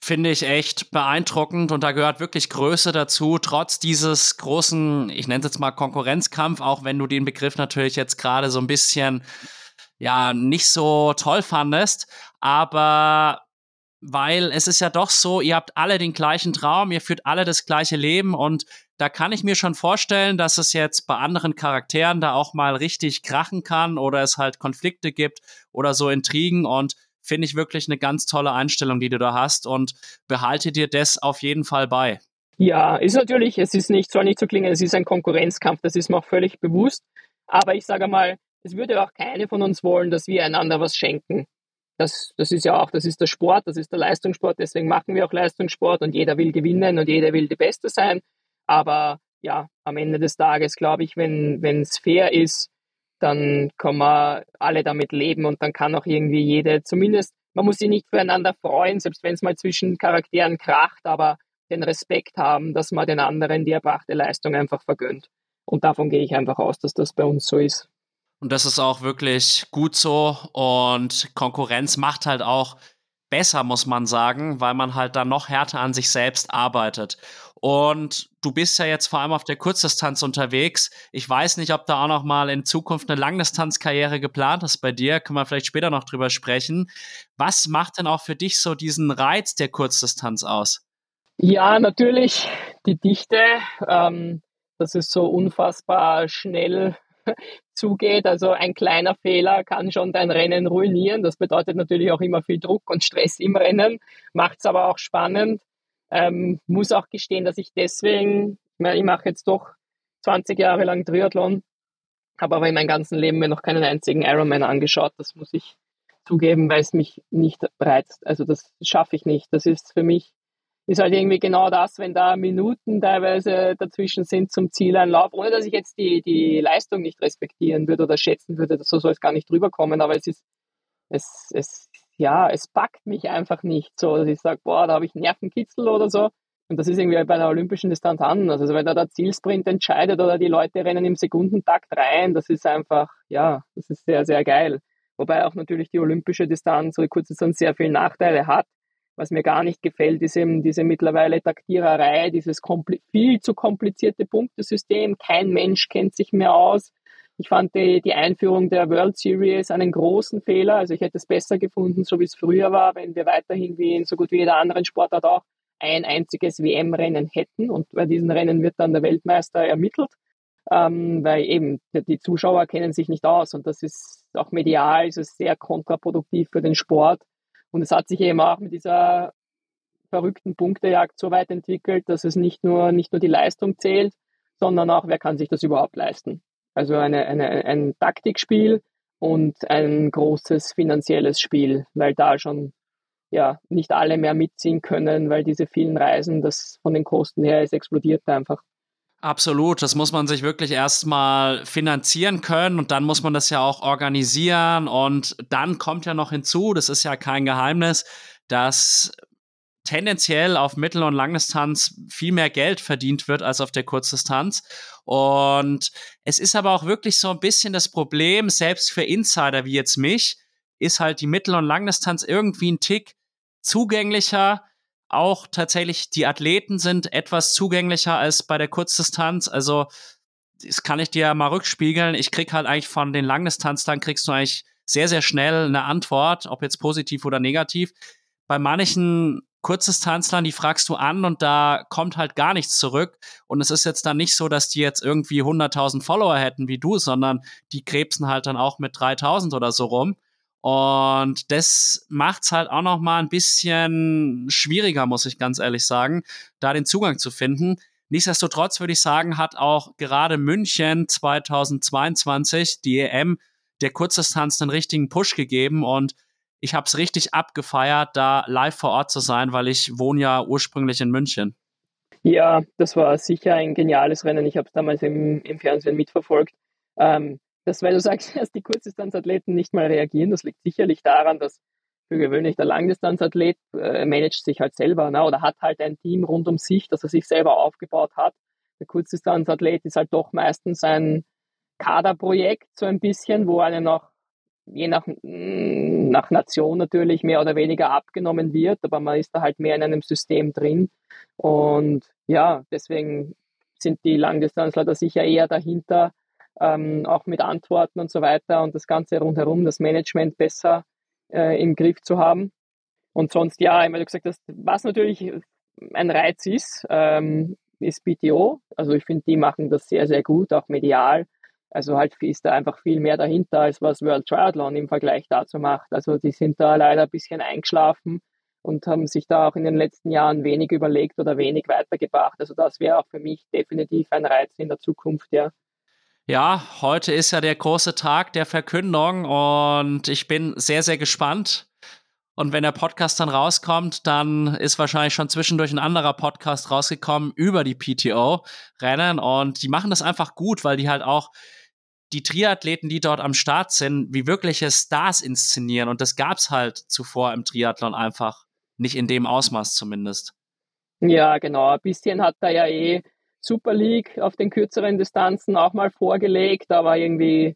Finde ich echt beeindruckend und da gehört wirklich Größe dazu, trotz dieses großen, ich nenne es jetzt mal Konkurrenzkampf, auch wenn du den Begriff natürlich jetzt gerade so ein bisschen ja nicht so toll fandest, aber weil es ist ja doch so, ihr habt alle den gleichen Traum, ihr führt alle das gleiche Leben und da kann ich mir schon vorstellen, dass es jetzt bei anderen Charakteren da auch mal richtig krachen kann oder es halt Konflikte gibt oder so Intrigen und finde ich wirklich eine ganz tolle Einstellung, die du da hast und behalte dir das auf jeden Fall bei. Ja, ist natürlich, es ist nicht, soll nicht so klingen, es ist ein Konkurrenzkampf, das ist mir auch völlig bewusst. Aber ich sage mal, es würde auch keine von uns wollen, dass wir einander was schenken. Das, das ist ja auch, das ist der Sport, das ist der Leistungssport, deswegen machen wir auch Leistungssport und jeder will gewinnen und jeder will die Beste sein. Aber ja, am Ende des Tages glaube ich, wenn es fair ist, dann kann man alle damit leben und dann kann auch irgendwie jede, zumindest, man muss sich nicht füreinander freuen, selbst wenn es mal zwischen Charakteren kracht, aber den Respekt haben, dass man den anderen die erbrachte Leistung einfach vergönnt. Und davon gehe ich einfach aus, dass das bei uns so ist. Und das ist auch wirklich gut so. Und Konkurrenz macht halt auch besser, muss man sagen, weil man halt dann noch härter an sich selbst arbeitet. Und du bist ja jetzt vor allem auf der Kurzdistanz unterwegs. Ich weiß nicht, ob da auch noch mal in Zukunft eine Langdistanzkarriere geplant ist bei dir. Können wir vielleicht später noch drüber sprechen. Was macht denn auch für dich so diesen Reiz der Kurzdistanz aus? Ja, natürlich die Dichte. Ähm, dass es so unfassbar schnell zugeht. Also ein kleiner Fehler kann schon dein Rennen ruinieren. Das bedeutet natürlich auch immer viel Druck und Stress im Rennen, macht es aber auch spannend. Ähm, muss auch gestehen, dass ich deswegen, ich, mache jetzt doch 20 Jahre lang Triathlon, habe aber in meinem ganzen Leben mir noch keinen einzigen Ironman angeschaut. Das muss ich zugeben, weil es mich nicht reizt. Also das schaffe ich nicht. Das ist für mich ist halt irgendwie genau das, wenn da Minuten teilweise dazwischen sind zum Zieleinlauf, ohne dass ich jetzt die, die Leistung nicht respektieren würde oder schätzen würde, so soll es gar nicht drüber kommen, aber es ist, es, es, ja, es packt mich einfach nicht so, dass ich sage, boah, da habe ich Nervenkitzel oder so. Und das ist irgendwie bei einer olympischen Distanz anders. Also wenn da der Zielsprint entscheidet oder die Leute rennen im Sekundentakt rein, das ist einfach, ja, das ist sehr, sehr geil. Wobei auch natürlich die olympische Distanz oder Kurzdistanz sehr viele Nachteile hat. Was mir gar nicht gefällt, ist eben diese mittlerweile Taktiererei, dieses viel zu komplizierte Punktesystem. Kein Mensch kennt sich mehr aus. Ich fand die, die Einführung der World Series einen großen Fehler. Also ich hätte es besser gefunden, so wie es früher war, wenn wir weiterhin wie in so gut wie jeder anderen Sportart auch ein einziges WM-Rennen hätten. Und bei diesen Rennen wird dann der Weltmeister ermittelt, ähm, weil eben die Zuschauer kennen sich nicht aus. Und das ist auch medial ist es sehr kontraproduktiv für den Sport. Und es hat sich eben auch mit dieser verrückten Punktejagd so weit entwickelt, dass es nicht nur, nicht nur die Leistung zählt, sondern auch, wer kann sich das überhaupt leisten. Also eine, eine, ein Taktikspiel und ein großes finanzielles Spiel, weil da schon ja nicht alle mehr mitziehen können, weil diese vielen Reisen, das von den Kosten her ist explodiert einfach. Absolut, das muss man sich wirklich erstmal finanzieren können und dann muss man das ja auch organisieren und dann kommt ja noch hinzu, das ist ja kein Geheimnis, dass tendenziell auf Mittel- und Langdistanz viel mehr Geld verdient wird als auf der Kurzdistanz. Und es ist aber auch wirklich so ein bisschen das Problem, selbst für Insider wie jetzt mich, ist halt die Mittel- und Langdistanz irgendwie ein Tick zugänglicher, auch tatsächlich die Athleten sind etwas zugänglicher als bei der Kurzdistanz. Also das kann ich dir mal rückspiegeln. Ich krieg halt eigentlich von den Langdistanzlern kriegst du eigentlich sehr, sehr schnell eine Antwort, ob jetzt positiv oder negativ. Bei manchen Kurzdistanzlern, die fragst du an und da kommt halt gar nichts zurück. Und es ist jetzt dann nicht so, dass die jetzt irgendwie 100.000 Follower hätten wie du, sondern die krebsen halt dann auch mit 3.000 oder so rum. Und das macht's halt auch noch mal ein bisschen schwieriger, muss ich ganz ehrlich sagen, da den Zugang zu finden. Nichtsdestotrotz würde ich sagen, hat auch gerade München 2022 die EM der Kurzdistanz einen richtigen Push gegeben und ich habe es richtig abgefeiert, da live vor Ort zu sein, weil ich wohne ja ursprünglich in München. Ja, das war sicher ein geniales Rennen. Ich habe es damals im, im Fernsehen mitverfolgt. Ähm, dass, weil du sagst, dass die Kurzdistanzathleten nicht mal reagieren, das liegt sicherlich daran, dass für gewöhnlich der Langdistanzathlet äh, managt sich halt selber ne, oder hat halt ein Team rund um sich, das er sich selber aufgebaut hat. Der Kurzdistanzathlet ist halt doch meistens ein Kaderprojekt, so ein bisschen, wo einen auch je nach, mm, nach Nation natürlich mehr oder weniger abgenommen wird, aber man ist da halt mehr in einem System drin. Und ja, deswegen sind die Langdistanzler da sicher eher dahinter, ähm, auch mit Antworten und so weiter und das Ganze rundherum, das Management besser äh, im Griff zu haben. Und sonst, ja, ich meine, du gesagt hast, was natürlich ein Reiz ist, ähm, ist BTO. Also ich finde, die machen das sehr, sehr gut, auch medial. Also halt ist da einfach viel mehr dahinter, als was World Triathlon im Vergleich dazu macht. Also die sind da leider ein bisschen eingeschlafen und haben sich da auch in den letzten Jahren wenig überlegt oder wenig weitergebracht. Also das wäre auch für mich definitiv ein Reiz in der Zukunft, ja. Ja, heute ist ja der große Tag der Verkündung und ich bin sehr, sehr gespannt. Und wenn der Podcast dann rauskommt, dann ist wahrscheinlich schon zwischendurch ein anderer Podcast rausgekommen über die PTO-Rennen. Und die machen das einfach gut, weil die halt auch die Triathleten, die dort am Start sind, wie wirkliche Stars inszenieren. Und das gab es halt zuvor im Triathlon einfach nicht in dem Ausmaß zumindest. Ja, genau. Ein bisschen hat da ja eh Super League auf den kürzeren Distanzen auch mal vorgelegt, aber irgendwie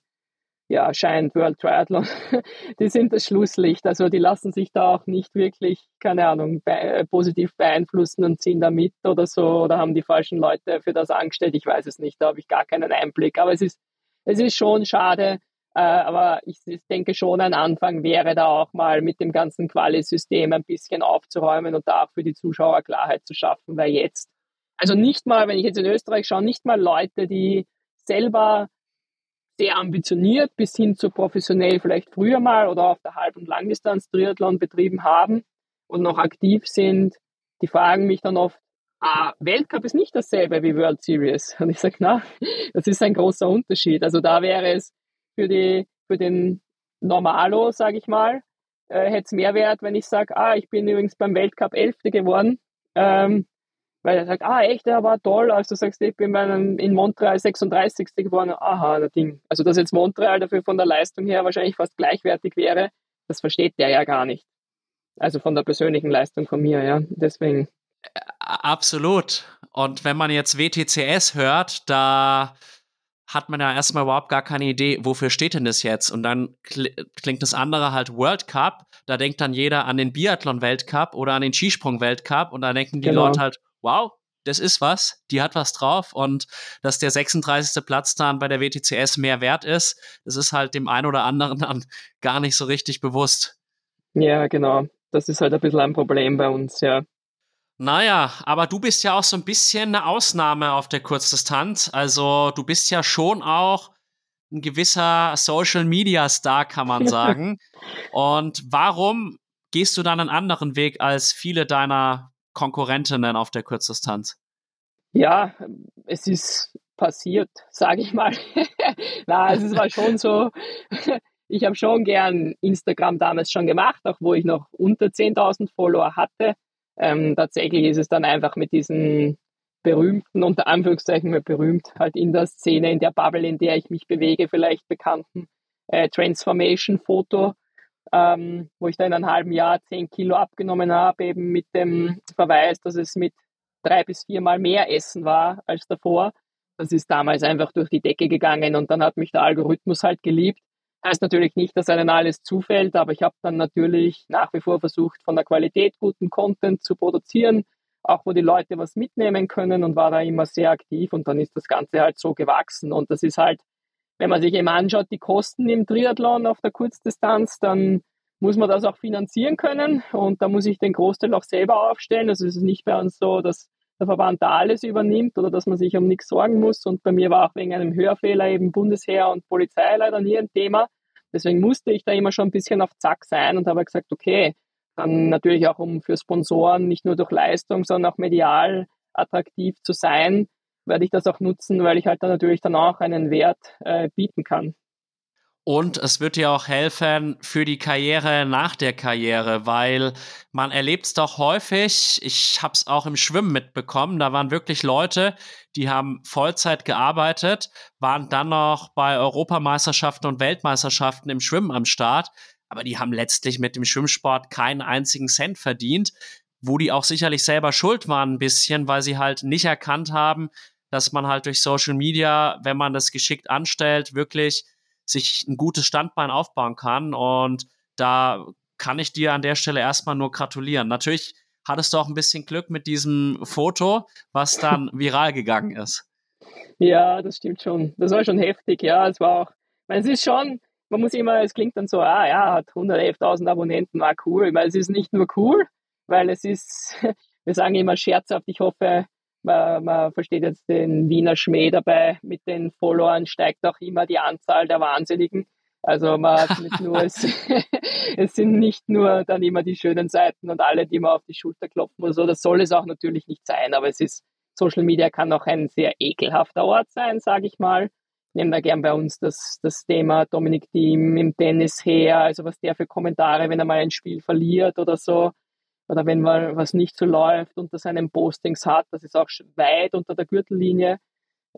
ja, scheint World Triathlon, die sind das Schlusslicht. Also die lassen sich da auch nicht wirklich, keine Ahnung, be positiv beeinflussen und ziehen da mit oder so oder haben die falschen Leute für das angestellt. Ich weiß es nicht, da habe ich gar keinen Einblick. Aber es ist es ist schon schade, äh, aber ich, ich, denke schon, ein Anfang wäre da auch mal mit dem ganzen Quali-System ein bisschen aufzuräumen und da für die Zuschauer Klarheit zu schaffen, weil jetzt, also nicht mal, wenn ich jetzt in Österreich schaue, nicht mal Leute, die selber sehr ambitioniert bis hin zu professionell vielleicht früher mal oder auf der Halb- und Langdistanz Triathlon betrieben haben und noch aktiv sind, die fragen mich dann oft, ah, Weltcup ist nicht dasselbe wie World Series. Und ich sage, na, das ist ein großer Unterschied. Also da wäre es für, die, für den Normalo, sage ich mal, äh, hätte es mehr Wert, wenn ich sage, ah, ich bin übrigens beim Weltcup Elfte geworden. Ähm, weil er sagt, ah, echt, der war toll. Also du sagst, ich bin in Montreal 36. geworden. Aha, der Ding. Also dass jetzt Montreal dafür von der Leistung her wahrscheinlich fast gleichwertig wäre, das versteht der ja gar nicht. Also von der persönlichen Leistung von mir, ja. Deswegen. Absolut. Und wenn man jetzt WTCS hört, da hat man ja erstmal überhaupt gar keine Idee, wofür steht denn das jetzt? Und dann klingt das andere halt World Cup. Da denkt dann jeder an den Biathlon-Weltcup oder an den Skisprung-Weltcup und da denken die genau. Leute halt, wow, das ist was, die hat was drauf und dass der 36. Platz dann bei der WTCS mehr wert ist, das ist halt dem einen oder anderen dann gar nicht so richtig bewusst. Ja, genau. Das ist halt ein bisschen ein Problem bei uns, ja. Naja, aber du bist ja auch so ein bisschen eine Ausnahme auf der Kurzdistanz. Also du bist ja schon auch ein gewisser Social Media Star, kann man sagen. Und warum gehst du dann einen anderen Weg als viele deiner Konkurrentinnen auf der Kurzdistanz? Ja, es ist passiert, sage ich mal. Na, es war schon so. Ich habe schon gern Instagram damals schon gemacht, auch wo ich noch unter 10.000 Follower hatte. Ähm, tatsächlich ist es dann einfach mit diesen berühmten, unter Anführungszeichen mehr berühmt, halt in der Szene, in der Bubble, in der ich mich bewege, vielleicht bekannten äh, Transformation-Foto, ähm, wo ich da in einem halben Jahr 10 Kilo abgenommen habe, eben mit dem Verweis, dass es mit drei bis viermal mehr Essen war als davor. Das ist damals einfach durch die Decke gegangen und dann hat mich der Algorithmus halt geliebt Heißt natürlich nicht, dass einem alles zufällt, aber ich habe dann natürlich nach wie vor versucht, von der Qualität guten Content zu produzieren, auch wo die Leute was mitnehmen können und war da immer sehr aktiv und dann ist das Ganze halt so gewachsen und das ist halt, wenn man sich eben anschaut, die Kosten im Triathlon auf der Kurzdistanz, dann muss man das auch finanzieren können und da muss ich den Großteil auch selber aufstellen. Also es ist nicht bei uns so, dass der Verband da alles übernimmt oder dass man sich um nichts sorgen muss. Und bei mir war auch wegen einem Hörfehler eben Bundesheer und Polizei leider nie ein Thema. Deswegen musste ich da immer schon ein bisschen auf Zack sein und habe gesagt, okay, dann natürlich auch um für Sponsoren nicht nur durch Leistung, sondern auch medial attraktiv zu sein, werde ich das auch nutzen, weil ich halt dann natürlich dann auch einen Wert äh, bieten kann. Und es wird dir auch helfen für die Karriere nach der Karriere, weil man erlebt es doch häufig, ich habe es auch im Schwimmen mitbekommen, da waren wirklich Leute, die haben Vollzeit gearbeitet, waren dann noch bei Europameisterschaften und Weltmeisterschaften im Schwimmen am Start, aber die haben letztlich mit dem Schwimmsport keinen einzigen Cent verdient, wo die auch sicherlich selber schuld waren ein bisschen, weil sie halt nicht erkannt haben, dass man halt durch Social Media, wenn man das geschickt anstellt, wirklich sich ein gutes Standbein aufbauen kann. Und da kann ich dir an der Stelle erstmal nur gratulieren. Natürlich hattest du auch ein bisschen Glück mit diesem Foto, was dann viral gegangen ist. Ja, das stimmt schon. Das war schon heftig, ja. Es war auch, meine, es ist schon, man muss immer, es klingt dann so, ah ja, hat 111.000 Abonnenten, war cool. Ich meine, es ist nicht nur cool, weil es ist, wir sagen immer scherzhaft, ich hoffe, man, man versteht jetzt den Wiener Schmäh dabei, mit den Followern steigt auch immer die Anzahl der Wahnsinnigen. Also man hat nicht nur, es, es sind nicht nur dann immer die schönen Seiten und alle, die man auf die Schulter klopfen oder so. Das soll es auch natürlich nicht sein, aber es ist, Social Media kann auch ein sehr ekelhafter Ort sein, sage ich mal. Ich nehme da gern bei uns das, das Thema Dominik Thiem im Tennis her, also was der für Kommentare, wenn er mal ein Spiel verliert oder so, oder wenn mal was nicht so läuft, unter seinen Postings hat, das ist auch weit unter der Gürtellinie.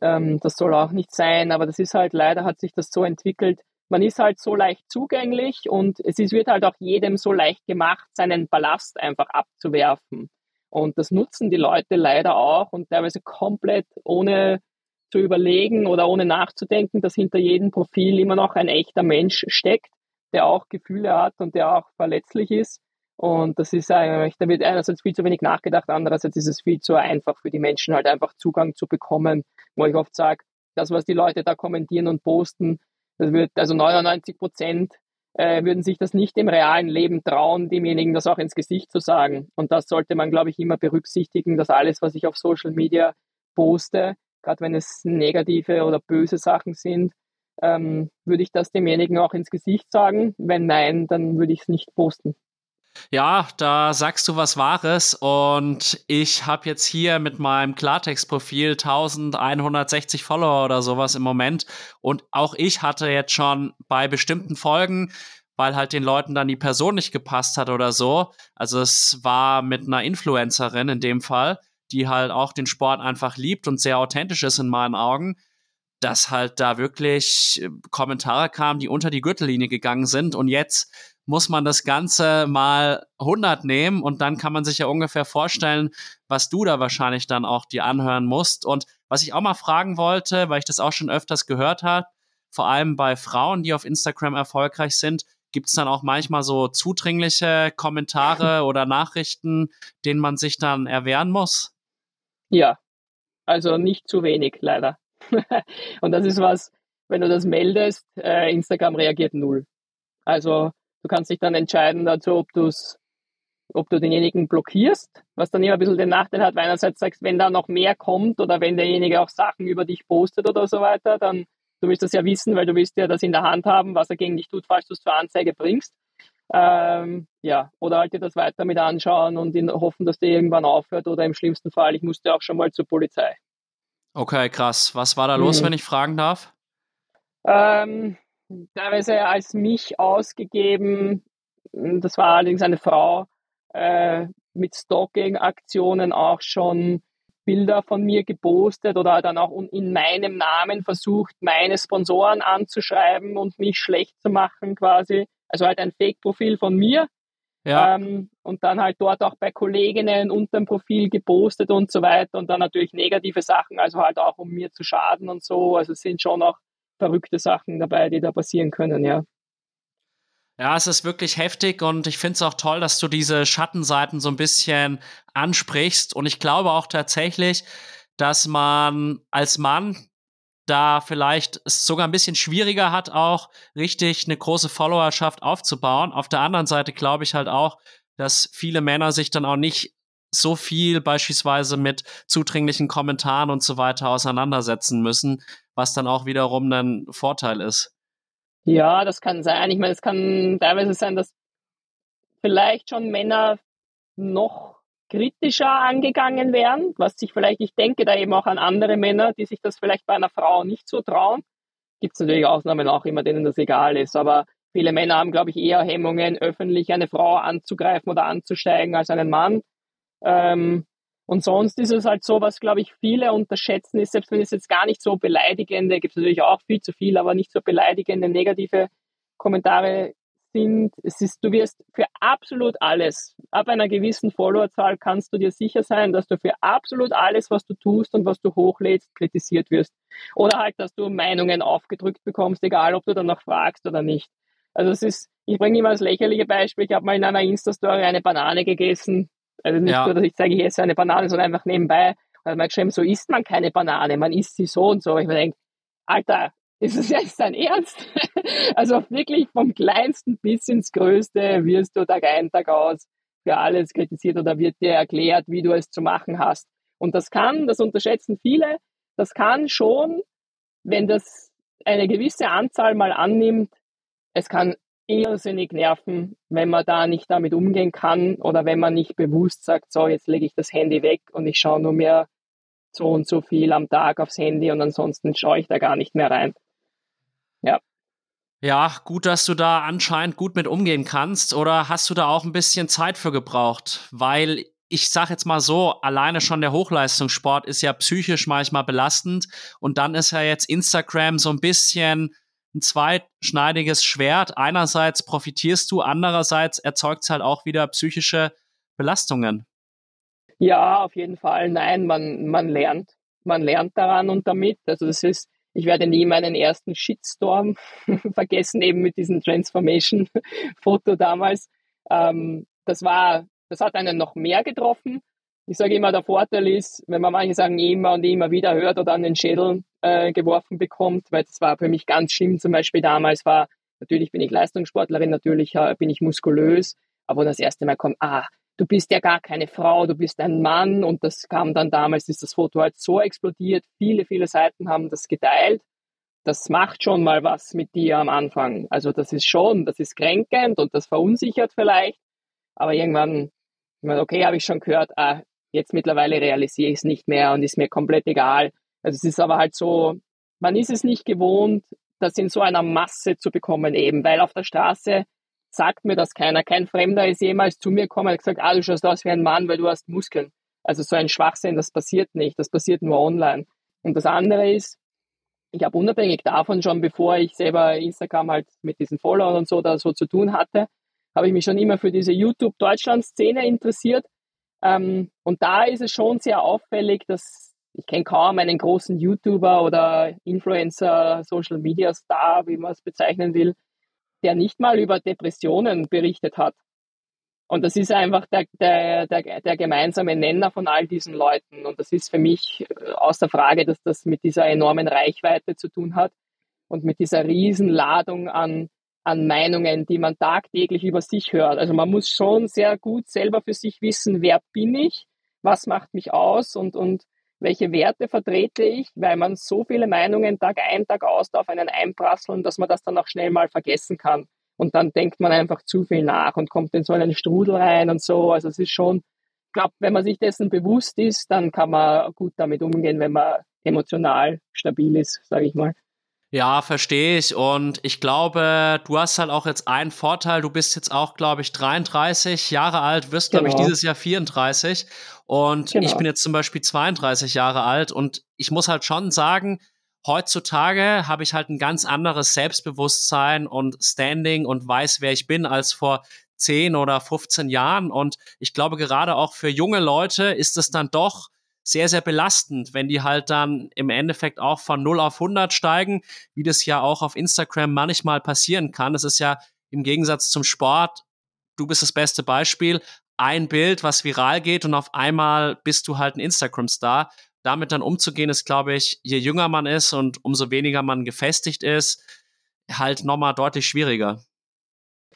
Ähm, das soll auch nicht sein, aber das ist halt leider hat sich das so entwickelt. Man ist halt so leicht zugänglich und es ist, wird halt auch jedem so leicht gemacht, seinen Ballast einfach abzuwerfen. Und das nutzen die Leute leider auch und teilweise komplett ohne zu überlegen oder ohne nachzudenken, dass hinter jedem Profil immer noch ein echter Mensch steckt, der auch Gefühle hat und der auch verletzlich ist. Und das ist eigentlich, da wird einerseits viel zu wenig nachgedacht, andererseits ist es viel zu einfach für die Menschen halt einfach Zugang zu bekommen, wo ich oft sage, das, was die Leute da kommentieren und posten, das wird also 99 Prozent äh, würden sich das nicht im realen Leben trauen, demjenigen das auch ins Gesicht zu sagen. Und das sollte man, glaube ich, immer berücksichtigen, dass alles, was ich auf Social Media poste, gerade wenn es negative oder böse Sachen sind, ähm, würde ich das demjenigen auch ins Gesicht sagen. Wenn nein, dann würde ich es nicht posten. Ja, da sagst du was Wahres und ich habe jetzt hier mit meinem Klartext-Profil 1160 Follower oder sowas im Moment und auch ich hatte jetzt schon bei bestimmten Folgen, weil halt den Leuten dann die Person nicht gepasst hat oder so, also es war mit einer Influencerin in dem Fall, die halt auch den Sport einfach liebt und sehr authentisch ist in meinen Augen, dass halt da wirklich äh, Kommentare kamen, die unter die Gürtellinie gegangen sind und jetzt muss man das Ganze mal 100 nehmen und dann kann man sich ja ungefähr vorstellen, was du da wahrscheinlich dann auch dir anhören musst. Und was ich auch mal fragen wollte, weil ich das auch schon öfters gehört habe, vor allem bei Frauen, die auf Instagram erfolgreich sind, gibt es dann auch manchmal so zudringliche Kommentare oder Nachrichten, denen man sich dann erwehren muss? Ja, also nicht zu wenig, leider. und das ist was, wenn du das meldest, äh, Instagram reagiert null. Also Du kannst dich dann entscheiden dazu, ob du ob du denjenigen blockierst, was dann immer ein bisschen den Nachteil hat, weil einerseits sagst, wenn da noch mehr kommt oder wenn derjenige auch Sachen über dich postet oder so weiter, dann du willst das ja wissen, weil du willst ja das in der Hand haben, was er gegen dich tut, falls du es zur Anzeige bringst. Ähm, ja, oder halt dir das weiter mit anschauen und in, hoffen, dass der irgendwann aufhört oder im schlimmsten Fall, ich musste auch schon mal zur Polizei. Okay, krass. Was war da los, mhm. wenn ich fragen darf? Ähm, teilweise als mich ausgegeben. Das war allerdings eine Frau äh, mit Stalking-Aktionen auch schon Bilder von mir gepostet oder dann auch in meinem Namen versucht, meine Sponsoren anzuschreiben und mich schlecht zu machen quasi. Also halt ein Fake-Profil von mir. Ja. Ähm, und dann halt dort auch bei Kolleginnen unter dem Profil gepostet und so weiter und dann natürlich negative Sachen, also halt auch um mir zu schaden und so. Also es sind schon auch verrückte Sachen dabei, die da passieren können, ja. Ja, es ist wirklich heftig und ich finde es auch toll, dass du diese Schattenseiten so ein bisschen ansprichst. Und ich glaube auch tatsächlich, dass man als Mann da vielleicht es sogar ein bisschen schwieriger hat, auch richtig eine große Followerschaft aufzubauen. Auf der anderen Seite glaube ich halt auch, dass viele Männer sich dann auch nicht so viel beispielsweise mit zudringlichen Kommentaren und so weiter auseinandersetzen müssen, was dann auch wiederum ein Vorteil ist. Ja, das kann sein. Ich meine, es kann teilweise sein, dass vielleicht schon Männer noch kritischer angegangen werden, was sich vielleicht, ich denke da eben auch an andere Männer, die sich das vielleicht bei einer Frau nicht so trauen. Gibt es natürlich Ausnahmen auch immer, denen das egal ist, aber viele Männer haben, glaube ich, eher Hemmungen, öffentlich eine Frau anzugreifen oder anzusteigen als einen Mann. Ähm, und sonst ist es halt so, was, glaube ich, viele unterschätzen, ist, selbst wenn es jetzt gar nicht so beleidigende, gibt es natürlich auch viel zu viel, aber nicht so beleidigende negative Kommentare sind, es ist, du wirst für absolut alles, ab einer gewissen Followerzahl kannst du dir sicher sein, dass du für absolut alles, was du tust und was du hochlädst, kritisiert wirst. Oder halt, dass du Meinungen aufgedrückt bekommst, egal ob du danach fragst oder nicht. Also es ist, ich bringe immer das lächerliche Beispiel, ich habe mal in einer Insta-Story eine Banane gegessen. Also nicht ja. nur, dass ich sage, ich esse eine Banane, sondern einfach nebenbei. Und dann habe ich geschrieben, so isst man keine Banane, man isst sie so und so. Ich mir denke, Alter, ist es jetzt dein Ernst? also wirklich vom kleinsten bis ins Größte wirst du Tag ein, Tag aus für alles kritisiert oder wird dir erklärt, wie du es zu machen hast. Und das kann, das unterschätzen viele, das kann schon, wenn das eine gewisse Anzahl mal annimmt, es kann irrsinnig nerven, wenn man da nicht damit umgehen kann oder wenn man nicht bewusst sagt, so, jetzt lege ich das Handy weg und ich schaue nur mehr so und so viel am Tag aufs Handy und ansonsten schaue ich da gar nicht mehr rein. Ja. Ja, gut, dass du da anscheinend gut mit umgehen kannst. Oder hast du da auch ein bisschen Zeit für gebraucht? Weil ich sag jetzt mal so, alleine schon der Hochleistungssport ist ja psychisch manchmal belastend. Und dann ist ja jetzt Instagram so ein bisschen ein zweitschneidiges Schwert. Einerseits profitierst du, andererseits erzeugt es halt auch wieder psychische Belastungen. Ja, auf jeden Fall. Nein, man, man lernt. Man lernt daran und damit. Also das ist, ich werde nie meinen ersten Shitstorm vergessen, eben mit diesem Transformation-Foto damals. Ähm, das war, das hat einen noch mehr getroffen. Ich sage immer, der Vorteil ist, wenn man manche sagen immer und immer wieder hört oder an den Schädel äh, geworfen bekommt, weil das war für mich ganz schlimm. Zum Beispiel damals war, natürlich bin ich Leistungssportlerin, natürlich äh, bin ich muskulös, aber das erste Mal kommt, ah, du bist ja gar keine Frau, du bist ein Mann. Und das kam dann damals, ist das Foto halt so explodiert. Viele, viele Seiten haben das geteilt. Das macht schon mal was mit dir am Anfang. Also das ist schon, das ist kränkend und das verunsichert vielleicht. Aber irgendwann, okay, habe ich schon gehört, ah, jetzt mittlerweile realisiere ich es nicht mehr und ist mir komplett egal. Also es ist aber halt so, man ist es nicht gewohnt, das in so einer Masse zu bekommen eben, weil auf der Straße sagt mir das keiner. Kein Fremder ist jemals zu mir gekommen und gesagt, ah, du schaust aus wie ein Mann, weil du hast Muskeln. Also so ein Schwachsinn, das passiert nicht. Das passiert nur online. Und das andere ist, ich habe unabhängig davon schon, bevor ich selber Instagram halt mit diesen Followern und so da so zu tun hatte, habe ich mich schon immer für diese YouTube-Deutschland-Szene interessiert. Ähm, und da ist es schon sehr auffällig, dass ich kenne kaum einen großen YouTuber oder Influencer, Social Media Star, wie man es bezeichnen will, der nicht mal über Depressionen berichtet hat. Und das ist einfach der, der, der, der gemeinsame Nenner von all diesen Leuten. Und das ist für mich äh, außer Frage, dass das mit dieser enormen Reichweite zu tun hat und mit dieser Riesenladung an, an Meinungen, die man tagtäglich über sich hört. Also man muss schon sehr gut selber für sich wissen, wer bin ich, was macht mich aus und, und welche Werte vertrete ich, weil man so viele Meinungen Tag ein, Tag aus auf einen einprasseln, dass man das dann auch schnell mal vergessen kann. Und dann denkt man einfach zu viel nach und kommt in so einen Strudel rein und so. Also es ist schon, ich glaube, wenn man sich dessen bewusst ist, dann kann man gut damit umgehen, wenn man emotional stabil ist, sage ich mal. Ja, verstehe ich. Und ich glaube, du hast halt auch jetzt einen Vorteil. Du bist jetzt auch, glaube ich, 33 Jahre alt, wirst, genau. glaube ich, dieses Jahr 34. Und genau. ich bin jetzt zum Beispiel 32 Jahre alt. Und ich muss halt schon sagen, heutzutage habe ich halt ein ganz anderes Selbstbewusstsein und Standing und weiß, wer ich bin, als vor 10 oder 15 Jahren. Und ich glaube, gerade auch für junge Leute ist es dann doch sehr, sehr belastend, wenn die halt dann im Endeffekt auch von 0 auf 100 steigen, wie das ja auch auf Instagram manchmal passieren kann. Das ist ja im Gegensatz zum Sport, du bist das beste Beispiel, ein Bild, was viral geht und auf einmal bist du halt ein Instagram-Star. Damit dann umzugehen, ist, glaube ich, je jünger man ist und umso weniger man gefestigt ist, halt nochmal deutlich schwieriger.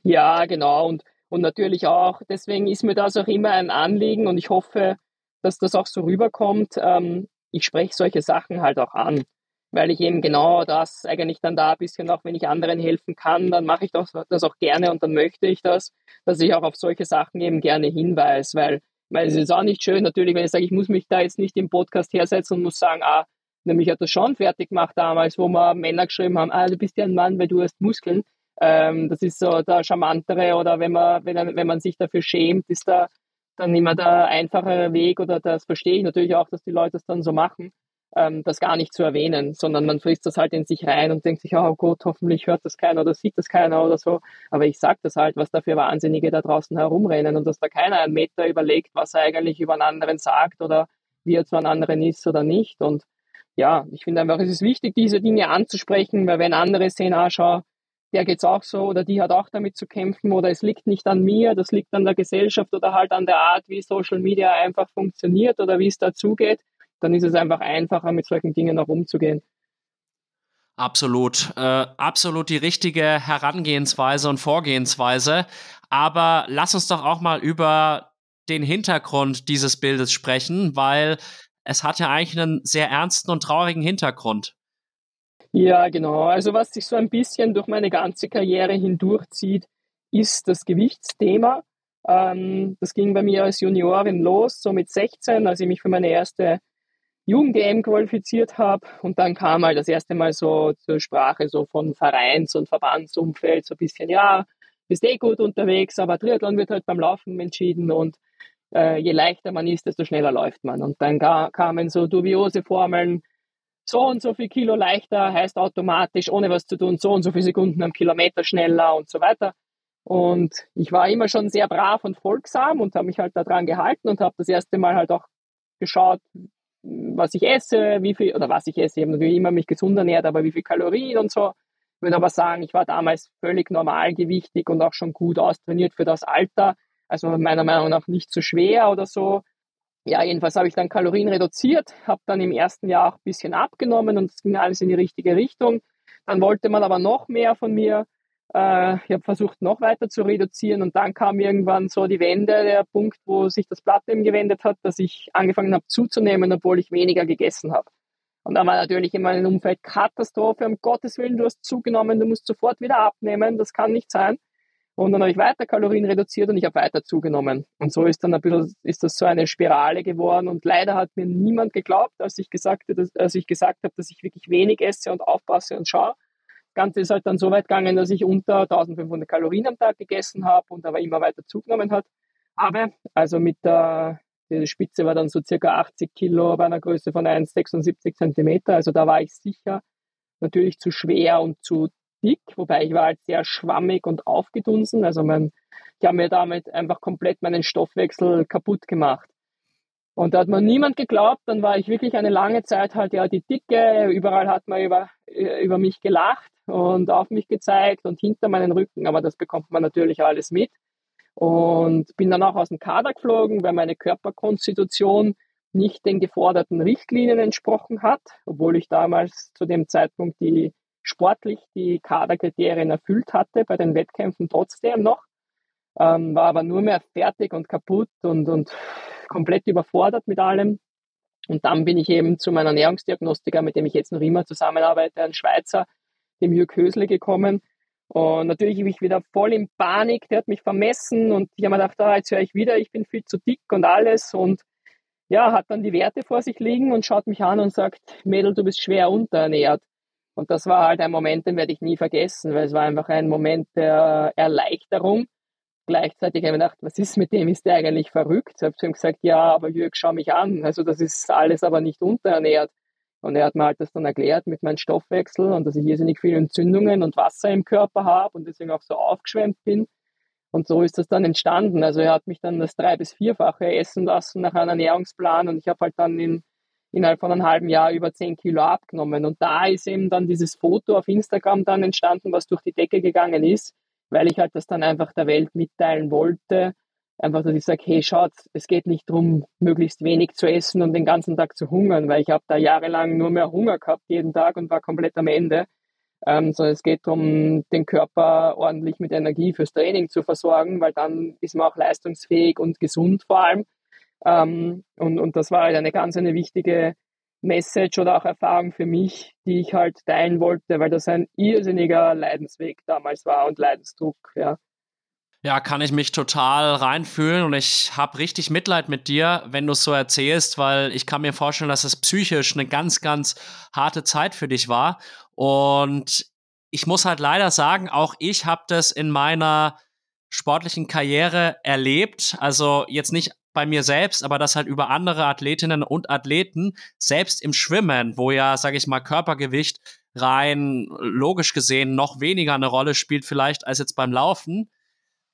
Ja, genau. Und, und natürlich auch, deswegen ist mir das auch immer ein Anliegen und ich hoffe, dass das auch so rüberkommt. Ähm, ich spreche solche Sachen halt auch an, weil ich eben genau das eigentlich dann da ein bisschen auch, wenn ich anderen helfen kann, dann mache ich das, das auch gerne und dann möchte ich das, dass ich auch auf solche Sachen eben gerne hinweise, weil, weil es ist auch nicht schön, natürlich, wenn ich sage, ich muss mich da jetzt nicht im Podcast hersetzen und muss sagen, ah, nämlich hat das schon fertig gemacht damals, wo wir Männer geschrieben haben, ah, du bist ja ein Mann, weil du hast Muskeln. Ähm, das ist so der charmantere oder wenn man, wenn, wenn man sich dafür schämt, ist da dann immer der einfache Weg oder das verstehe ich natürlich auch, dass die Leute es dann so machen. Ähm, das gar nicht zu erwähnen, sondern man frisst das halt in sich rein und denkt sich, oh Gott, hoffentlich hört das keiner oder sieht das keiner oder so. Aber ich sage das halt, was da für Wahnsinnige da draußen herumrennen und dass da keiner einen Meter überlegt, was er eigentlich über einen anderen sagt oder wie er zu einem anderen ist oder nicht. Und ja, ich finde einfach, es ist wichtig, diese Dinge anzusprechen, weil wenn andere sehen, ah, schau, der geht's auch so oder die hat auch damit zu kämpfen oder es liegt nicht an mir, das liegt an der Gesellschaft oder halt an der Art, wie Social Media einfach funktioniert oder wie es dazugeht, dann ist es einfach einfacher, mit solchen Dingen auch umzugehen. Absolut, äh, absolut die richtige Herangehensweise und Vorgehensweise. Aber lass uns doch auch mal über den Hintergrund dieses Bildes sprechen, weil es hat ja eigentlich einen sehr ernsten und traurigen Hintergrund. Ja, genau. Also was sich so ein bisschen durch meine ganze Karriere hindurchzieht, ist das Gewichtsthema. Ähm, das ging bei mir als Juniorin los, so mit 16, als ich mich für meine erste Jugend-EM qualifiziert habe. Und dann kam halt das erste Mal so zur Sprache, so von Vereins- und Verbandsumfeld, so ein bisschen, ja, bist eh gut unterwegs, aber Triathlon wird halt beim Laufen entschieden und äh, je leichter man ist, desto schneller läuft man. Und dann kamen so dubiose Formeln, so und so viel Kilo leichter heißt automatisch, ohne was zu tun, so und so viele Sekunden am Kilometer schneller und so weiter. Und ich war immer schon sehr brav und folgsam und habe mich halt daran gehalten und habe das erste Mal halt auch geschaut, was ich esse, wie viel, oder was ich esse, ich habe natürlich immer mich gesund ernährt, aber wie viel Kalorien und so. Ich würde aber sagen, ich war damals völlig normalgewichtig und auch schon gut austrainiert für das Alter. Also meiner Meinung nach nicht zu schwer oder so ja, jedenfalls habe ich dann Kalorien reduziert, habe dann im ersten Jahr auch ein bisschen abgenommen und es ging alles in die richtige Richtung. Dann wollte man aber noch mehr von mir. Äh, ich habe versucht, noch weiter zu reduzieren und dann kam irgendwann so die Wende, der Punkt, wo sich das Blatt eben gewendet hat, dass ich angefangen habe zuzunehmen, obwohl ich weniger gegessen habe. Und da war natürlich in meinem Umfeld Katastrophe, um Gottes Willen, du hast zugenommen, du musst sofort wieder abnehmen, das kann nicht sein. Und dann habe ich weiter Kalorien reduziert und ich habe weiter zugenommen. Und so ist dann ein bisschen, ist das so eine Spirale geworden. Und leider hat mir niemand geglaubt, als ich gesagt, dass, als ich gesagt habe, dass ich wirklich wenig esse und aufpasse und schaue. Ganze ist halt dann so weit gegangen, dass ich unter 1500 Kalorien am Tag gegessen habe und aber immer weiter zugenommen hat. Aber also mit der, die Spitze war dann so circa 80 Kilo bei einer Größe von 1,76 Zentimeter. Also da war ich sicher natürlich zu schwer und zu dick, wobei ich war halt sehr schwammig und aufgedunsen. Also mein, ich habe mir damit einfach komplett meinen Stoffwechsel kaputt gemacht. Und da hat mir niemand geglaubt, dann war ich wirklich eine lange Zeit halt ja die Dicke, überall hat man über, über mich gelacht und auf mich gezeigt und hinter meinen Rücken, aber das bekommt man natürlich alles mit. Und bin dann auch aus dem Kader geflogen, weil meine Körperkonstitution nicht den geforderten Richtlinien entsprochen hat, obwohl ich damals zu dem Zeitpunkt die sportlich die Kaderkriterien erfüllt hatte, bei den Wettkämpfen trotzdem noch, ähm, war aber nur mehr fertig und kaputt und, und komplett überfordert mit allem. Und dann bin ich eben zu meinem Ernährungsdiagnostiker, mit dem ich jetzt noch immer zusammenarbeite, ein Schweizer, dem Jürg Hösle gekommen. Und natürlich bin ich wieder voll in Panik, der hat mich vermessen und ich habe mir gedacht, ah, jetzt höre ich wieder, ich bin viel zu dick und alles und ja, hat dann die Werte vor sich liegen und schaut mich an und sagt, Mädel, du bist schwer unterernährt. Und das war halt ein Moment, den werde ich nie vergessen, weil es war einfach ein Moment der Erleichterung. Gleichzeitig habe ich gedacht, was ist mit dem? Ist der eigentlich verrückt? Ich habe zu ihm gesagt, ja, aber Jürg, schau mich an. Also das ist alles aber nicht unterernährt. Und er hat mir halt das dann erklärt mit meinem Stoffwechsel und dass ich irrsinnig viele Entzündungen und Wasser im Körper habe und deswegen auch so aufgeschwemmt bin. Und so ist das dann entstanden. Also er hat mich dann das drei- bis vierfache essen lassen nach einem Ernährungsplan und ich habe halt dann in innerhalb von einem halben Jahr über 10 Kilo abgenommen. Und da ist eben dann dieses Foto auf Instagram dann entstanden, was durch die Decke gegangen ist, weil ich halt das dann einfach der Welt mitteilen wollte. Einfach, dass ich sage, hey, schaut, es geht nicht darum, möglichst wenig zu essen und den ganzen Tag zu hungern, weil ich habe da jahrelang nur mehr Hunger gehabt jeden Tag und war komplett am Ende. Ähm, sondern es geht darum, den Körper ordentlich mit Energie fürs Training zu versorgen, weil dann ist man auch leistungsfähig und gesund vor allem. Ähm, und, und das war halt eine ganz eine wichtige Message oder auch Erfahrung für mich, die ich halt teilen wollte, weil das ein irrsinniger Leidensweg damals war und Leidensdruck, ja. Ja, kann ich mich total reinfühlen und ich habe richtig Mitleid mit dir, wenn du es so erzählst, weil ich kann mir vorstellen, dass es psychisch eine ganz, ganz harte Zeit für dich war. Und ich muss halt leider sagen, auch ich habe das in meiner sportlichen Karriere erlebt. Also jetzt nicht bei mir selbst, aber das halt über andere Athletinnen und Athleten, selbst im Schwimmen, wo ja, sage ich mal, Körpergewicht rein logisch gesehen noch weniger eine Rolle spielt vielleicht als jetzt beim Laufen,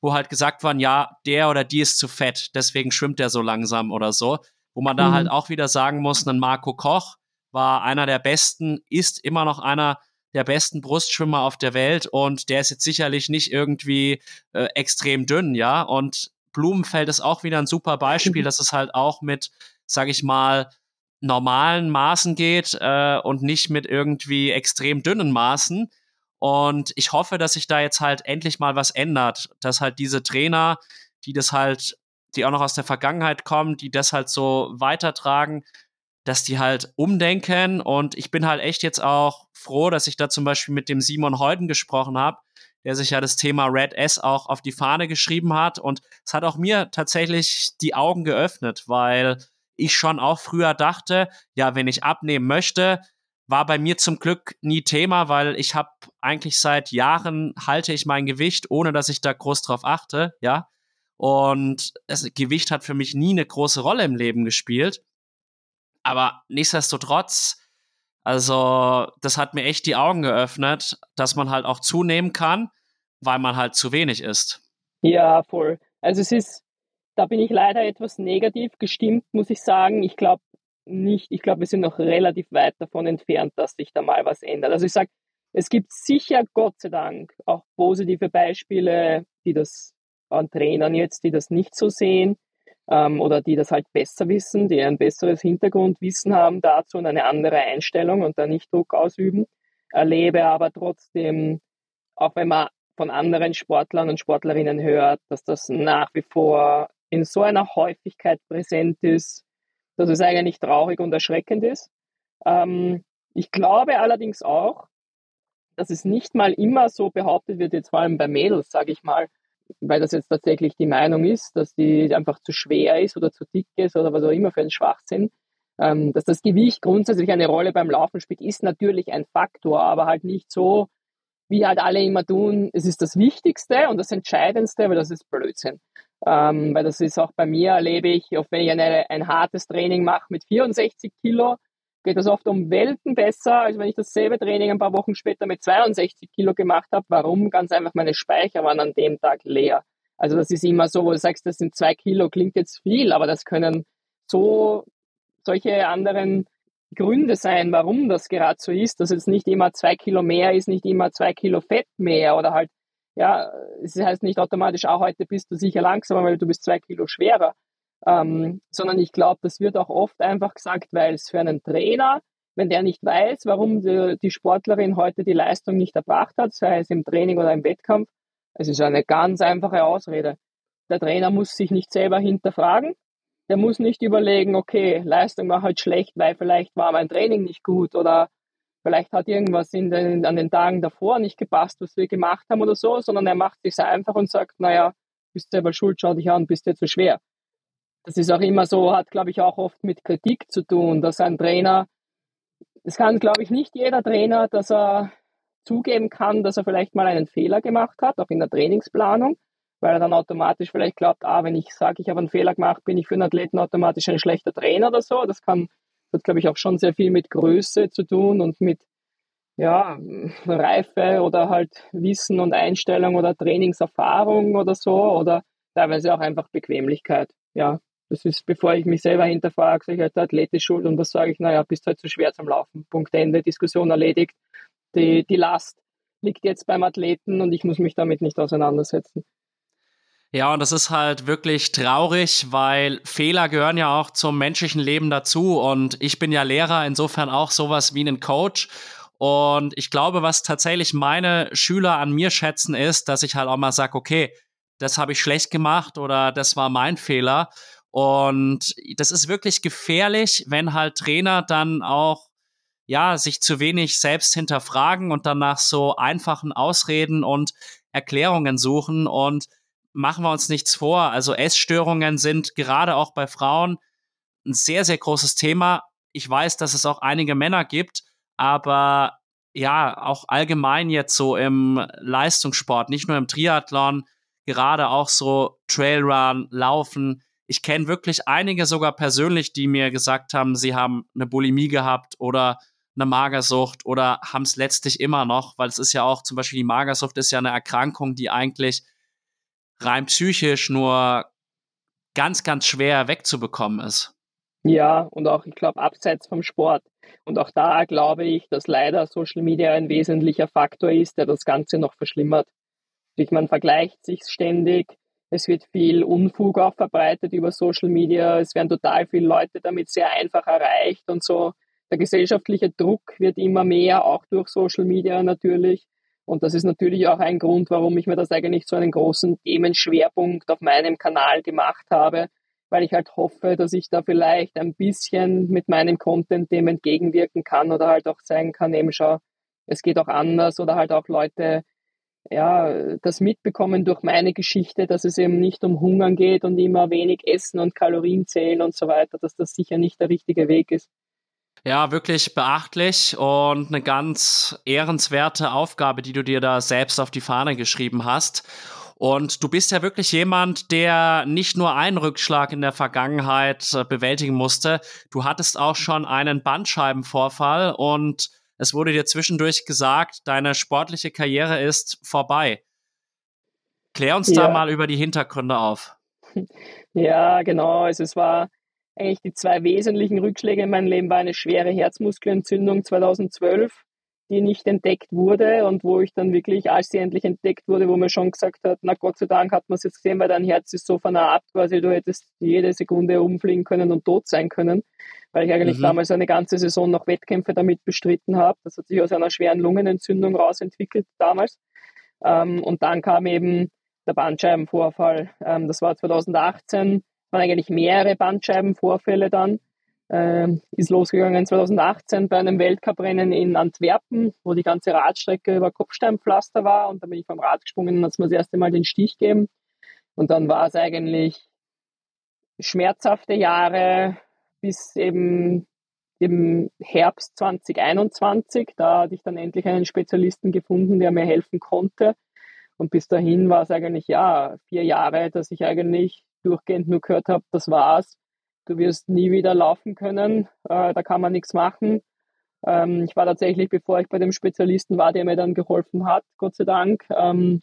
wo halt gesagt worden, ja, der oder die ist zu fett, deswegen schwimmt der so langsam oder so, wo man da mhm. halt auch wieder sagen muss, ein Marco Koch war einer der besten, ist immer noch einer der besten Brustschwimmer auf der Welt und der ist jetzt sicherlich nicht irgendwie äh, extrem dünn, ja. Und Blumenfeld ist auch wieder ein super Beispiel, dass es halt auch mit, sag ich mal, normalen Maßen geht äh, und nicht mit irgendwie extrem dünnen Maßen. Und ich hoffe, dass sich da jetzt halt endlich mal was ändert, dass halt diese Trainer, die das halt, die auch noch aus der Vergangenheit kommen, die das halt so weitertragen, dass die halt umdenken. Und ich bin halt echt jetzt auch froh, dass ich da zum Beispiel mit dem Simon Heuden gesprochen habe, der sich ja das Thema Red S auch auf die Fahne geschrieben hat. Und es hat auch mir tatsächlich die Augen geöffnet, weil ich schon auch früher dachte, ja, wenn ich abnehmen möchte, war bei mir zum Glück nie Thema, weil ich habe eigentlich seit Jahren halte ich mein Gewicht, ohne dass ich da groß drauf achte, ja. Und das Gewicht hat für mich nie eine große Rolle im Leben gespielt. Aber nichtsdestotrotz, also das hat mir echt die Augen geöffnet, dass man halt auch zunehmen kann, weil man halt zu wenig isst. Ja, voll. Also es ist, da bin ich leider etwas negativ gestimmt, muss ich sagen. Ich glaube nicht, ich glaube, wir sind noch relativ weit davon entfernt, dass sich da mal was ändert. Also ich sage, es gibt sicher, Gott sei Dank, auch positive Beispiele, die das an Trainern jetzt, die das nicht so sehen ähm, oder die das halt besser wissen, die ein besseres Hintergrundwissen haben dazu und eine andere Einstellung und da nicht Druck ausüben. Erlebe aber trotzdem, auch wenn man von anderen Sportlern und Sportlerinnen hört, dass das nach wie vor in so einer Häufigkeit präsent ist, dass es eigentlich traurig und erschreckend ist. Ähm, ich glaube allerdings auch, dass es nicht mal immer so behauptet wird, jetzt vor allem bei Mädels, sage ich mal, weil das jetzt tatsächlich die Meinung ist, dass die einfach zu schwer ist oder zu dick ist oder was auch immer für ein Schwachsinn. Ähm, dass das Gewicht grundsätzlich eine Rolle beim Laufen spielt, ist natürlich ein Faktor, aber halt nicht so, wie halt alle immer tun, es ist das Wichtigste und das Entscheidendste, weil das ist Blödsinn. Ähm, weil das ist auch bei mir, erlebe ich, oft wenn ich eine, ein hartes Training mache mit 64 Kilo, geht das oft um Welten besser, als wenn ich dasselbe Training ein paar Wochen später mit 62 Kilo gemacht habe. Warum? Ganz einfach, meine Speicher waren an dem Tag leer. Also das ist immer so, wo du sagst, das sind zwei Kilo, klingt jetzt viel, aber das können so solche anderen Gründe sein, warum das gerade so ist, dass jetzt nicht immer zwei Kilo mehr ist, nicht immer zwei Kilo Fett mehr oder halt, ja, es heißt nicht automatisch, auch heute bist du sicher langsamer, weil du bist zwei Kilo schwerer. Ähm, sondern ich glaube, das wird auch oft einfach gesagt, weil es für einen Trainer, wenn der nicht weiß, warum die, die, Sportlerin heute die Leistung nicht erbracht hat, sei es im Training oder im Wettkampf, es ist eine ganz einfache Ausrede. Der Trainer muss sich nicht selber hinterfragen. Der muss nicht überlegen, okay, Leistung war halt schlecht, weil vielleicht war mein Training nicht gut oder vielleicht hat irgendwas den, an den Tagen davor nicht gepasst, was wir gemacht haben oder so, sondern er macht sich einfach und sagt, naja, bist selber schuld, schau dich an, bist dir zu schwer das ist auch immer so, hat, glaube ich, auch oft mit Kritik zu tun, dass ein Trainer, es kann, glaube ich, nicht jeder Trainer, dass er zugeben kann, dass er vielleicht mal einen Fehler gemacht hat, auch in der Trainingsplanung, weil er dann automatisch vielleicht glaubt, ah, wenn ich sage, ich habe einen Fehler gemacht, bin ich für einen Athleten automatisch ein schlechter Trainer oder so. Das kann, hat, glaube ich, auch schon sehr viel mit Größe zu tun und mit ja, Reife oder halt Wissen und Einstellung oder Trainingserfahrung oder so oder teilweise auch einfach Bequemlichkeit. Ja, das ist, bevor ich mich selber hinterfrage, sage ich halt, der schuld und was sage ich, naja, bist halt zu schwer zum Laufen. Punkt Ende, Diskussion erledigt. Die, die Last liegt jetzt beim Athleten und ich muss mich damit nicht auseinandersetzen. Ja, und das ist halt wirklich traurig, weil Fehler gehören ja auch zum menschlichen Leben dazu. Und ich bin ja Lehrer, insofern auch sowas wie ein Coach. Und ich glaube, was tatsächlich meine Schüler an mir schätzen, ist, dass ich halt auch mal sage, okay, das habe ich schlecht gemacht oder das war mein Fehler. Und das ist wirklich gefährlich, wenn halt Trainer dann auch ja, sich zu wenig selbst hinterfragen und dann nach so einfachen Ausreden und Erklärungen suchen und machen wir uns nichts vor. Also Essstörungen sind gerade auch bei Frauen ein sehr, sehr großes Thema. Ich weiß, dass es auch einige Männer gibt, aber ja, auch allgemein jetzt so im Leistungssport, nicht nur im Triathlon, gerade auch so Trailrun, Laufen, ich kenne wirklich einige sogar persönlich, die mir gesagt haben, sie haben eine Bulimie gehabt oder eine Magersucht oder haben es letztlich immer noch, weil es ist ja auch zum Beispiel die Magersucht ist ja eine Erkrankung, die eigentlich rein psychisch nur ganz, ganz schwer wegzubekommen ist. Ja, und auch, ich glaube, abseits vom Sport. Und auch da glaube ich, dass leider Social Media ein wesentlicher Faktor ist, der das Ganze noch verschlimmert. Man vergleicht sich ständig, es wird viel Unfug auch verbreitet über Social Media, es werden total viele Leute damit sehr einfach erreicht und so. Der gesellschaftliche Druck wird immer mehr, auch durch Social Media natürlich. Und das ist natürlich auch ein Grund, warum ich mir das eigentlich zu einem großen Themenschwerpunkt auf meinem Kanal gemacht habe, weil ich halt hoffe, dass ich da vielleicht ein bisschen mit meinem Content dem entgegenwirken kann oder halt auch zeigen kann, eben schau, es geht auch anders oder halt auch Leute ja, das mitbekommen durch meine Geschichte, dass es eben nicht um Hungern geht und immer wenig essen und Kalorien zählen und so weiter, dass das sicher nicht der richtige Weg ist. Ja, wirklich beachtlich und eine ganz ehrenswerte Aufgabe, die du dir da selbst auf die Fahne geschrieben hast. Und du bist ja wirklich jemand, der nicht nur einen Rückschlag in der Vergangenheit äh, bewältigen musste. Du hattest auch schon einen Bandscheibenvorfall und es wurde dir zwischendurch gesagt, deine sportliche Karriere ist vorbei. Klär uns ja. da mal über die Hintergründe auf. Ja, genau. Also es war eigentlich die zwei wesentlichen Rückschläge in meinem Leben war eine schwere Herzmuskelentzündung 2012, die nicht entdeckt wurde und wo ich dann wirklich, als sie endlich entdeckt wurde, wo man schon gesagt hat, na Gott sei Dank hat man es jetzt gesehen, weil dein Herz ist so vernarbt, quasi du hättest jede Sekunde umfliegen können und tot sein können, weil ich eigentlich mhm. damals eine ganze Saison noch Wettkämpfe damit bestritten habe. Das hat sich aus einer schweren Lungenentzündung rausentwickelt damals. Ähm, und dann kam eben der Bandscheibenvorfall. Ähm, das war 2018 waren eigentlich mehrere Bandscheibenvorfälle dann. Ähm, ist losgegangen 2018 bei einem Weltcuprennen in Antwerpen, wo die ganze Radstrecke über Kopfsteinpflaster war und da bin ich vom Rad gesprungen und hat mir das erste Mal den Stich gegeben. Und dann war es eigentlich schmerzhafte Jahre bis eben im Herbst 2021. Da hatte ich dann endlich einen Spezialisten gefunden, der mir helfen konnte. Und bis dahin war es eigentlich ja vier Jahre, dass ich eigentlich durchgehend nur gehört habe, das war's. Du wirst nie wieder laufen können, äh, da kann man nichts machen. Ähm, ich war tatsächlich, bevor ich bei dem Spezialisten war, der mir dann geholfen hat, Gott sei Dank, ähm,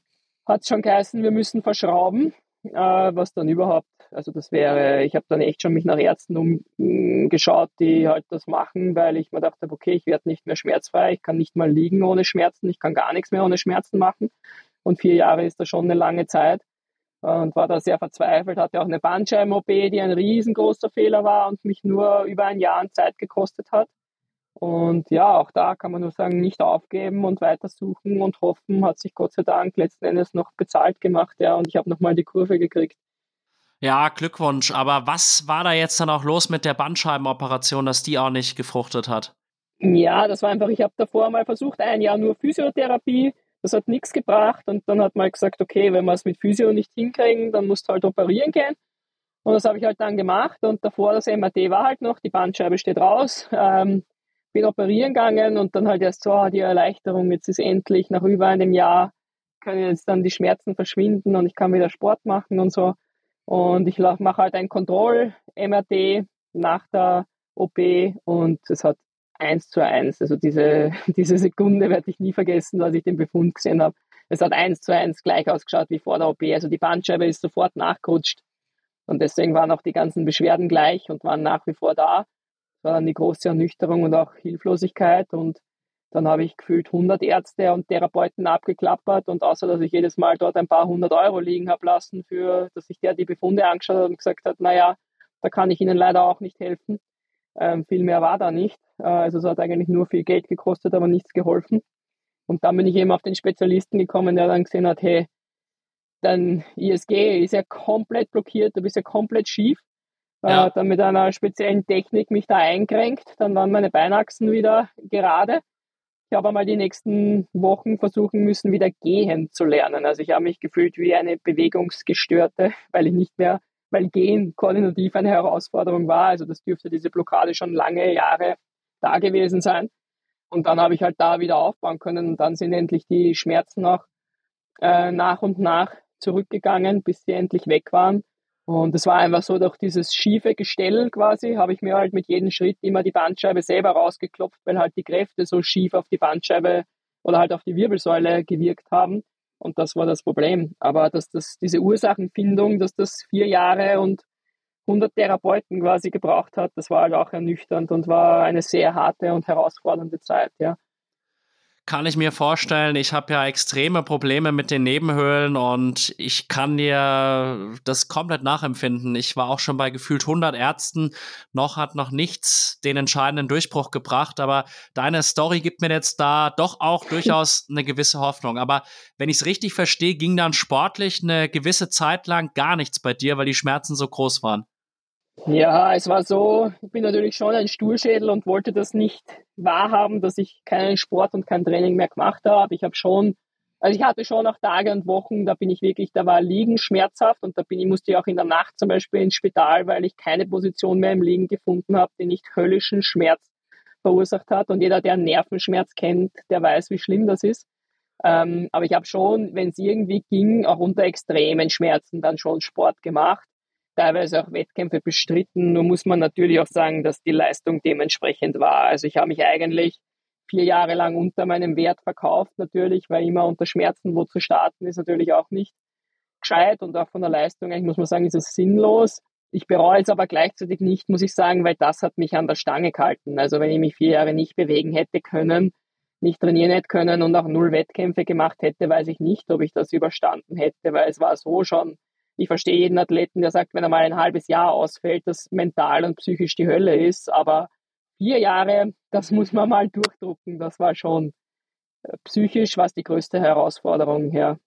hat es schon geheißen, wir müssen verschrauben, äh, was dann überhaupt, also das wäre, ich habe dann echt schon mich nach Ärzten umgeschaut, die halt das machen, weil ich mir dachte, okay, ich werde nicht mehr schmerzfrei, ich kann nicht mal liegen ohne Schmerzen, ich kann gar nichts mehr ohne Schmerzen machen. Und vier Jahre ist da schon eine lange Zeit und war da sehr verzweifelt, hatte auch eine Bandscheiben-OP, die ein riesengroßer Fehler war und mich nur über ein Jahr an Zeit gekostet hat. Und ja, auch da kann man nur sagen, nicht aufgeben und weitersuchen und hoffen, hat sich Gott sei Dank letzten Endes noch bezahlt gemacht, ja, und ich habe nochmal die Kurve gekriegt. Ja, Glückwunsch. Aber was war da jetzt dann auch los mit der Bandscheibenoperation, dass die auch nicht gefruchtet hat? Ja, das war einfach, ich habe davor mal versucht, ein Jahr nur Physiotherapie das hat nichts gebracht und dann hat man halt gesagt, okay, wenn wir es mit Physio nicht hinkriegen, dann musst du halt operieren gehen. Und das habe ich halt dann gemacht und davor das MRT war halt noch, die Bandscheibe steht raus, ähm, bin operieren gegangen und dann halt erst so oh, die Erleichterung, jetzt ist endlich nach über einem Jahr können jetzt dann die Schmerzen verschwinden und ich kann wieder Sport machen und so. Und ich mache halt ein Kontroll-MRT nach der OP und es hat eins zu eins. Also diese, diese Sekunde werde ich nie vergessen, als ich den Befund gesehen habe. Es hat eins zu eins gleich ausgeschaut wie vor der OP. Also die Bandscheibe ist sofort nachgerutscht. Und deswegen waren auch die ganzen Beschwerden gleich und waren nach wie vor da. Es war dann die große Ernüchterung und auch Hilflosigkeit. Und dann habe ich gefühlt 100 Ärzte und Therapeuten abgeklappert. Und außer, dass ich jedes Mal dort ein paar hundert Euro liegen habe lassen, für, dass sich der die Befunde angeschaut hat und gesagt hat, naja, da kann ich Ihnen leider auch nicht helfen. Ähm, viel mehr war da nicht. Äh, also es hat eigentlich nur viel Geld gekostet, aber nichts geholfen. Und dann bin ich eben auf den Spezialisten gekommen, der dann gesehen hat, hey, dein ISG ist ja komplett blockiert, du bist ja komplett schief. Äh, ja. Äh, dann mit einer speziellen Technik mich da eingerenkt, dann waren meine Beinachsen wieder gerade. Ich habe einmal die nächsten Wochen versuchen müssen, wieder gehen zu lernen. Also ich habe mich gefühlt wie eine Bewegungsgestörte, weil ich nicht mehr weil Gehen koordinativ eine Herausforderung war. Also das dürfte diese Blockade schon lange Jahre da gewesen sein. Und dann habe ich halt da wieder aufbauen können und dann sind endlich die Schmerzen auch äh, nach und nach zurückgegangen, bis sie endlich weg waren. Und es war einfach so, durch dieses schiefe Gestell quasi, habe ich mir halt mit jedem Schritt immer die Bandscheibe selber rausgeklopft, weil halt die Kräfte so schief auf die Bandscheibe oder halt auf die Wirbelsäule gewirkt haben. Und das war das Problem. Aber dass das, diese Ursachenfindung, dass das vier Jahre und 100 Therapeuten quasi gebraucht hat, das war halt auch ernüchternd und war eine sehr harte und herausfordernde Zeit, ja kann ich mir vorstellen. Ich habe ja extreme Probleme mit den Nebenhöhlen und ich kann dir das komplett nachempfinden. Ich war auch schon bei gefühlt 100 Ärzten. Noch hat noch nichts den entscheidenden Durchbruch gebracht, aber deine Story gibt mir jetzt da doch auch durchaus eine gewisse Hoffnung. Aber wenn ich es richtig verstehe, ging dann sportlich eine gewisse Zeit lang gar nichts bei dir, weil die Schmerzen so groß waren. Ja, es war so, ich bin natürlich schon ein Sturschädel und wollte das nicht wahrhaben, dass ich keinen Sport und kein Training mehr gemacht habe. Ich habe schon, also ich hatte schon auch Tage und Wochen, da bin ich wirklich, da war Liegen schmerzhaft und da bin ich, musste ich auch in der Nacht zum Beispiel ins Spital, weil ich keine Position mehr im Liegen gefunden habe, die nicht höllischen Schmerz verursacht hat. Und jeder, der Nervenschmerz kennt, der weiß, wie schlimm das ist. Ähm, aber ich habe schon, wenn es irgendwie ging, auch unter extremen Schmerzen dann schon Sport gemacht teilweise auch Wettkämpfe bestritten. Nur muss man natürlich auch sagen, dass die Leistung dementsprechend war. Also ich habe mich eigentlich vier Jahre lang unter meinem Wert verkauft, natürlich, weil immer unter Schmerzen wo zu starten ist natürlich auch nicht gescheit und auch von der Leistung, eigentlich muss man sagen, ist es sinnlos. Ich bereue es aber gleichzeitig nicht, muss ich sagen, weil das hat mich an der Stange gehalten. Also wenn ich mich vier Jahre nicht bewegen hätte können, nicht trainieren hätte können und auch null Wettkämpfe gemacht hätte, weiß ich nicht, ob ich das überstanden hätte, weil es war so schon ich verstehe jeden Athleten, der sagt, wenn er mal ein halbes Jahr ausfällt, dass mental und psychisch die Hölle ist. Aber vier Jahre, das muss man mal durchdrucken. Das war schon äh, psychisch was die größte Herausforderung her.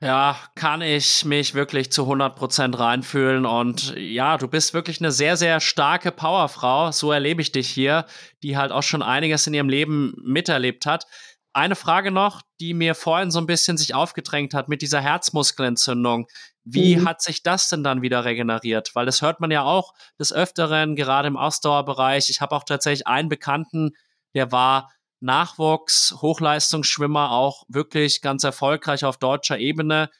Ja, kann ich mich wirklich zu 100% reinfühlen. Und ja, du bist wirklich eine sehr, sehr starke Powerfrau. So erlebe ich dich hier, die halt auch schon einiges in ihrem Leben miterlebt hat. Eine Frage noch, die mir vorhin so ein bisschen sich aufgedrängt hat mit dieser Herzmuskelentzündung. Wie mhm. hat sich das denn dann wieder regeneriert? Weil das hört man ja auch des Öfteren, gerade im Ausdauerbereich. Ich habe auch tatsächlich einen Bekannten, der war Nachwuchs, Hochleistungsschwimmer, auch wirklich ganz erfolgreich auf deutscher Ebene,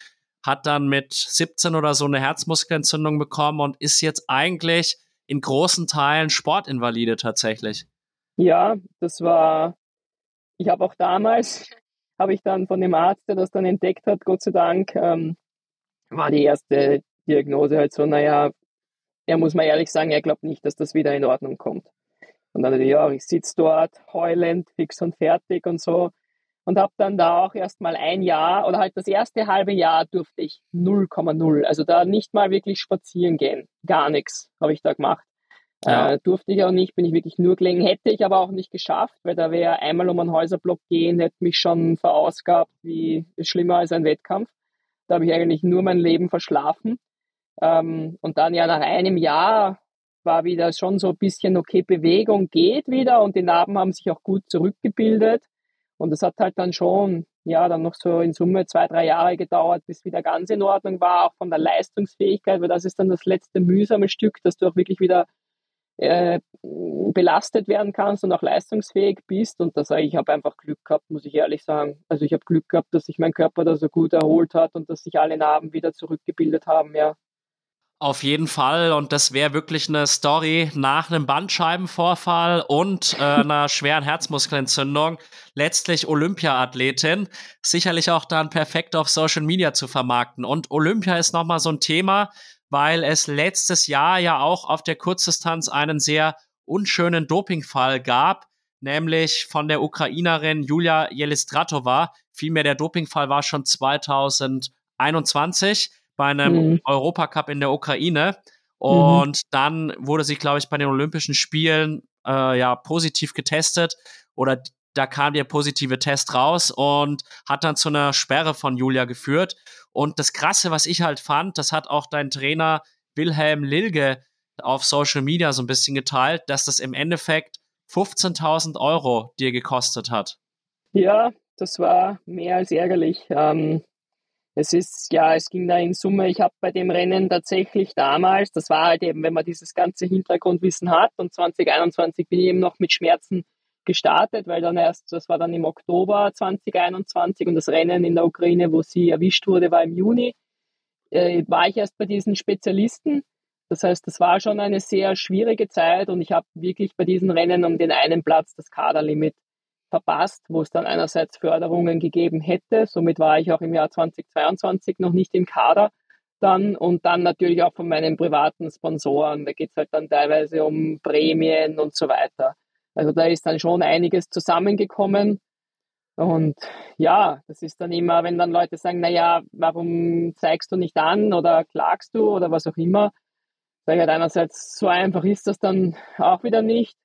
hat dann mit 17 oder so eine Herzmuskelentzündung bekommen und ist jetzt eigentlich in großen Teilen Sportinvalide tatsächlich. Ja, das war, ich habe auch damals, habe ich dann von dem Arzt, der das dann entdeckt hat, Gott sei Dank, ähm, war die erste Diagnose halt so, naja, er muss mal ehrlich sagen, er glaubt nicht, dass das wieder in Ordnung kommt. Und dann, ja, ich sitze dort heulend, fix und fertig und so. Und habe dann da auch erst mal ein Jahr oder halt das erste halbe Jahr durfte ich 0,0. Also da nicht mal wirklich spazieren gehen. Gar nichts habe ich da gemacht. Ja. Äh, durfte ich auch nicht, bin ich wirklich nur gelegen. Hätte ich aber auch nicht geschafft, weil da wäre einmal um einen Häuserblock gehen, hätte mich schon verausgabt, wie schlimmer als ein Wettkampf. Da habe ich eigentlich nur mein Leben verschlafen. Ähm, und dann ja nach einem Jahr war wieder schon so ein bisschen, okay, Bewegung geht wieder und die Narben haben sich auch gut zurückgebildet. Und es hat halt dann schon, ja, dann noch so in Summe zwei, drei Jahre gedauert, bis wieder ganz in Ordnung war, auch von der Leistungsfähigkeit, weil das ist dann das letzte mühsame Stück, dass du auch wirklich wieder äh, belastet werden kannst und auch leistungsfähig bist. Und das ich habe einfach Glück gehabt, muss ich ehrlich sagen. Also ich habe Glück gehabt, dass sich mein Körper da so gut erholt hat und dass sich alle Narben wieder zurückgebildet haben, ja. Auf jeden Fall. Und das wäre wirklich eine Story nach einem Bandscheibenvorfall und äh, einer schweren Herzmuskelentzündung. Letztlich Olympiaathletin. Sicherlich auch dann perfekt auf Social Media zu vermarkten. Und Olympia ist nochmal so ein Thema, weil es letztes Jahr ja auch auf der Kurzdistanz einen sehr unschönen Dopingfall gab, nämlich von der Ukrainerin Julia Jelistratova. Vielmehr der Dopingfall war schon 2021 bei einem mhm. Europacup in der Ukraine. Und mhm. dann wurde sie, glaube ich, bei den Olympischen Spielen äh, ja positiv getestet oder da kam der positive Test raus und hat dann zu einer Sperre von Julia geführt. Und das Krasse, was ich halt fand, das hat auch dein Trainer Wilhelm Lilge auf Social Media so ein bisschen geteilt, dass das im Endeffekt 15.000 Euro dir gekostet hat. Ja, das war mehr als ärgerlich. Ähm, es ist, ja, es ging da in Summe, ich habe bei dem Rennen tatsächlich damals, das war halt eben, wenn man dieses ganze Hintergrundwissen hat und 2021 bin ich eben noch mit Schmerzen gestartet, weil dann erst, das war dann im Oktober 2021 und das Rennen in der Ukraine, wo sie erwischt wurde, war im Juni. äh, war ich erst bei diesen Spezialisten. Das heißt, das war schon eine sehr schwierige Zeit und ich habe wirklich bei diesen Rennen um den einen Platz das Kaderlimit verpasst, wo es dann einerseits Förderungen gegeben hätte. Somit war ich auch im Jahr 2022 noch nicht im Kader dann und dann natürlich auch von meinen privaten Sponsoren. Da geht es halt dann teilweise um Prämien und so weiter. Also da ist dann schon einiges zusammengekommen. Und ja, das ist dann immer, wenn dann Leute sagen, naja, warum zeigst du nicht an oder klagst du oder was auch immer. Sage ich halt einerseits, so einfach ist das dann auch wieder nicht.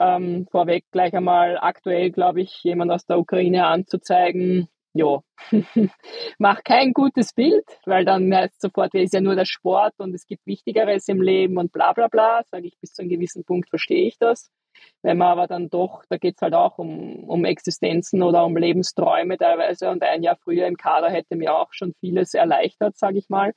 Ähm, vorweg gleich einmal aktuell, glaube ich, jemand aus der Ukraine anzuzeigen, ja, macht kein gutes Bild, weil dann heißt sofort, es ist ja nur der Sport und es gibt Wichtigeres im Leben und bla bla bla. Sage ich, bis zu einem gewissen Punkt verstehe ich das. Wenn man aber dann doch, da geht es halt auch um, um Existenzen oder um Lebensträume teilweise und ein Jahr früher im Kader hätte mir auch schon vieles erleichtert, sage ich mal.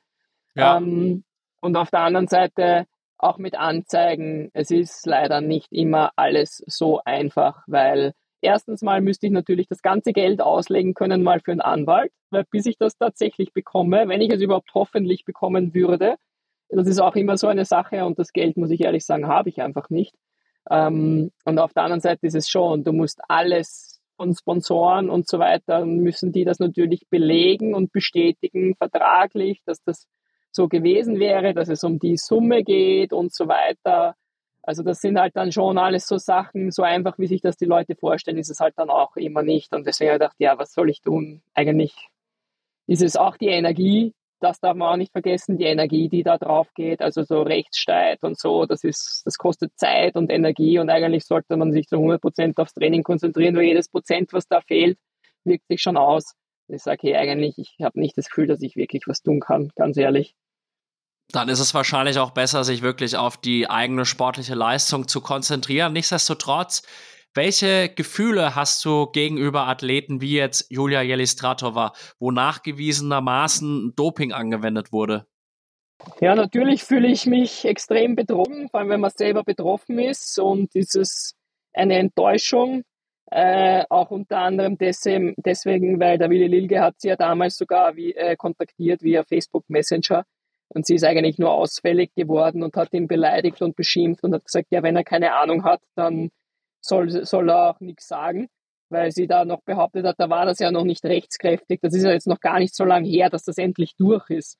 Ja. Ähm, und auf der anderen Seite auch mit Anzeigen, es ist leider nicht immer alles so einfach, weil erstens mal müsste ich natürlich das ganze Geld auslegen können mal für einen Anwalt, weil bis ich das tatsächlich bekomme, wenn ich es überhaupt hoffentlich bekommen würde, das ist auch immer so eine Sache und das Geld, muss ich ehrlich sagen, habe ich einfach nicht. Ähm, und auf der anderen Seite ist es schon, du musst alles von Sponsoren und so weiter, müssen die das natürlich belegen und bestätigen vertraglich, dass das so gewesen wäre, dass es um die Summe geht und so weiter. Also das sind halt dann schon alles so Sachen, so einfach wie sich das die Leute vorstellen, ist es halt dann auch immer nicht. Und deswegen habe ich gedacht, ja, was soll ich tun? Eigentlich ist es auch die Energie, das darf man auch nicht vergessen, die Energie, die da drauf geht, also so Rechtsstreit und so, das ist, das kostet Zeit und Energie und eigentlich sollte man sich zu 100 Prozent aufs Training konzentrieren, weil jedes Prozent, was da fehlt, wirkt sich schon aus. Ich sage, hey, eigentlich, ich habe nicht das Gefühl, dass ich wirklich was tun kann, ganz ehrlich dann ist es wahrscheinlich auch besser, sich wirklich auf die eigene sportliche Leistung zu konzentrieren. Nichtsdestotrotz, welche Gefühle hast du gegenüber Athleten wie jetzt Julia Jelistratova, wo nachgewiesenermaßen Doping angewendet wurde? Ja, natürlich fühle ich mich extrem betrogen, vor allem wenn man selber betroffen ist und ist es eine Enttäuschung. Äh, auch unter anderem deswegen, deswegen, weil der Willi Lilge hat sie ja damals sogar wie, äh, kontaktiert via Facebook Messenger und sie ist eigentlich nur ausfällig geworden und hat ihn beleidigt und beschimpft und hat gesagt, ja, wenn er keine Ahnung hat, dann soll, soll er auch nichts sagen, weil sie da noch behauptet hat, da war das ja noch nicht rechtskräftig. Das ist ja jetzt noch gar nicht so lange her, dass das endlich durch ist.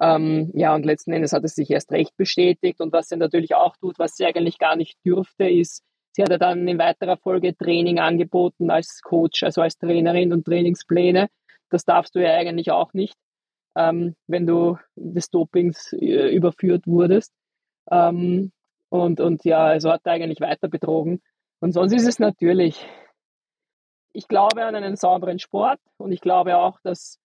Ähm, ja, und letzten Endes hat es sich erst recht bestätigt. Und was sie natürlich auch tut, was sie eigentlich gar nicht dürfte, ist, sie hat ja dann in weiterer Folge Training angeboten als Coach, also als Trainerin und Trainingspläne. Das darfst du ja eigentlich auch nicht ähm, wenn du des Dopings äh, überführt wurdest. Ähm, und, und ja, also hat er eigentlich weiter betrogen. Und sonst ist es natürlich, ich glaube an einen sauberen Sport und ich glaube auch, dass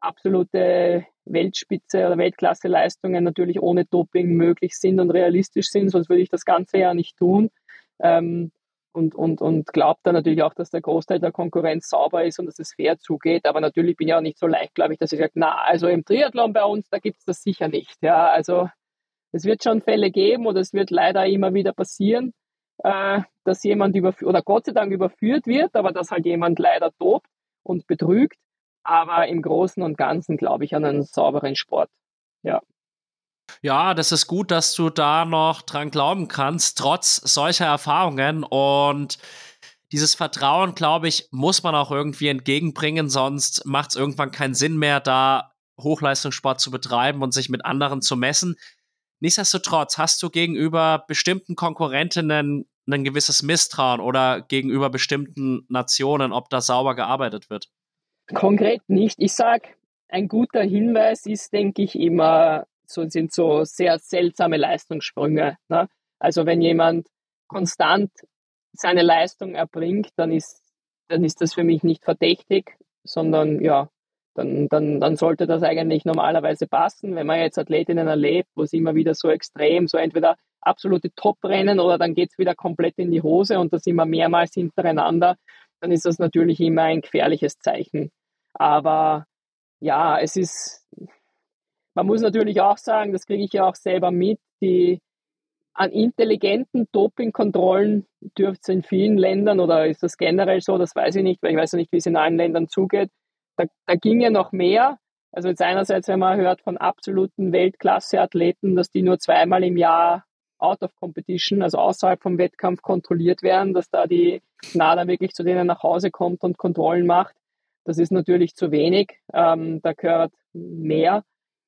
absolute Weltspitze oder Weltklasse-Leistungen natürlich ohne Doping möglich sind und realistisch sind, sonst würde ich das Ganze ja nicht tun. Ähm, und, und, und glaubt dann natürlich auch, dass der Großteil der Konkurrenz sauber ist und dass es fair zugeht. Aber natürlich bin ich auch nicht so leicht, glaube ich, dass ich sage, na, also im Triathlon bei uns, da gibt es das sicher nicht. Ja, also es wird schon Fälle geben oder es wird leider immer wieder passieren, äh, dass jemand überführt, oder Gott sei Dank überführt wird, aber dass halt jemand leider tobt und betrügt. Aber im Großen und Ganzen glaube ich an einen sauberen Sport. Ja. Ja, das ist gut, dass du da noch dran glauben kannst, trotz solcher Erfahrungen. Und dieses Vertrauen, glaube ich, muss man auch irgendwie entgegenbringen, sonst macht es irgendwann keinen Sinn mehr, da Hochleistungssport zu betreiben und sich mit anderen zu messen. Nichtsdestotrotz hast du gegenüber bestimmten Konkurrentinnen ein gewisses Misstrauen oder gegenüber bestimmten Nationen, ob da sauber gearbeitet wird? Konkret nicht. Ich sage, ein guter Hinweis ist, denke ich, immer so, sind so sehr seltsame Leistungssprünge. Ne? Also wenn jemand konstant seine Leistung erbringt, dann ist, dann ist das für mich nicht verdächtig, sondern ja, dann, dann, dann sollte das eigentlich normalerweise passen. Wenn man jetzt Athletinnen erlebt, wo es immer wieder so extrem, so entweder absolute Top-Rennen oder dann geht es wieder komplett in die Hose und das immer mehrmals hintereinander, dann ist das natürlich immer ein gefährliches Zeichen. Aber ja, es ist, man muss natürlich auch sagen, das kriege ich ja auch selber mit, die an intelligenten Dopingkontrollen dürfte es in vielen Ländern oder ist das generell so, das weiß ich nicht, weil ich weiß ja nicht, wie es in allen Ländern zugeht. Da, da ging ja noch mehr, Also jetzt einerseits, wenn man hört von absoluten Weltklasse-Athleten, dass die nur zweimal im Jahr out of competition, also außerhalb vom Wettkampf kontrolliert werden, dass da die NADA wirklich zu denen nach Hause kommt und Kontrollen macht. Das ist natürlich zu wenig. Ähm, da gehört mehr.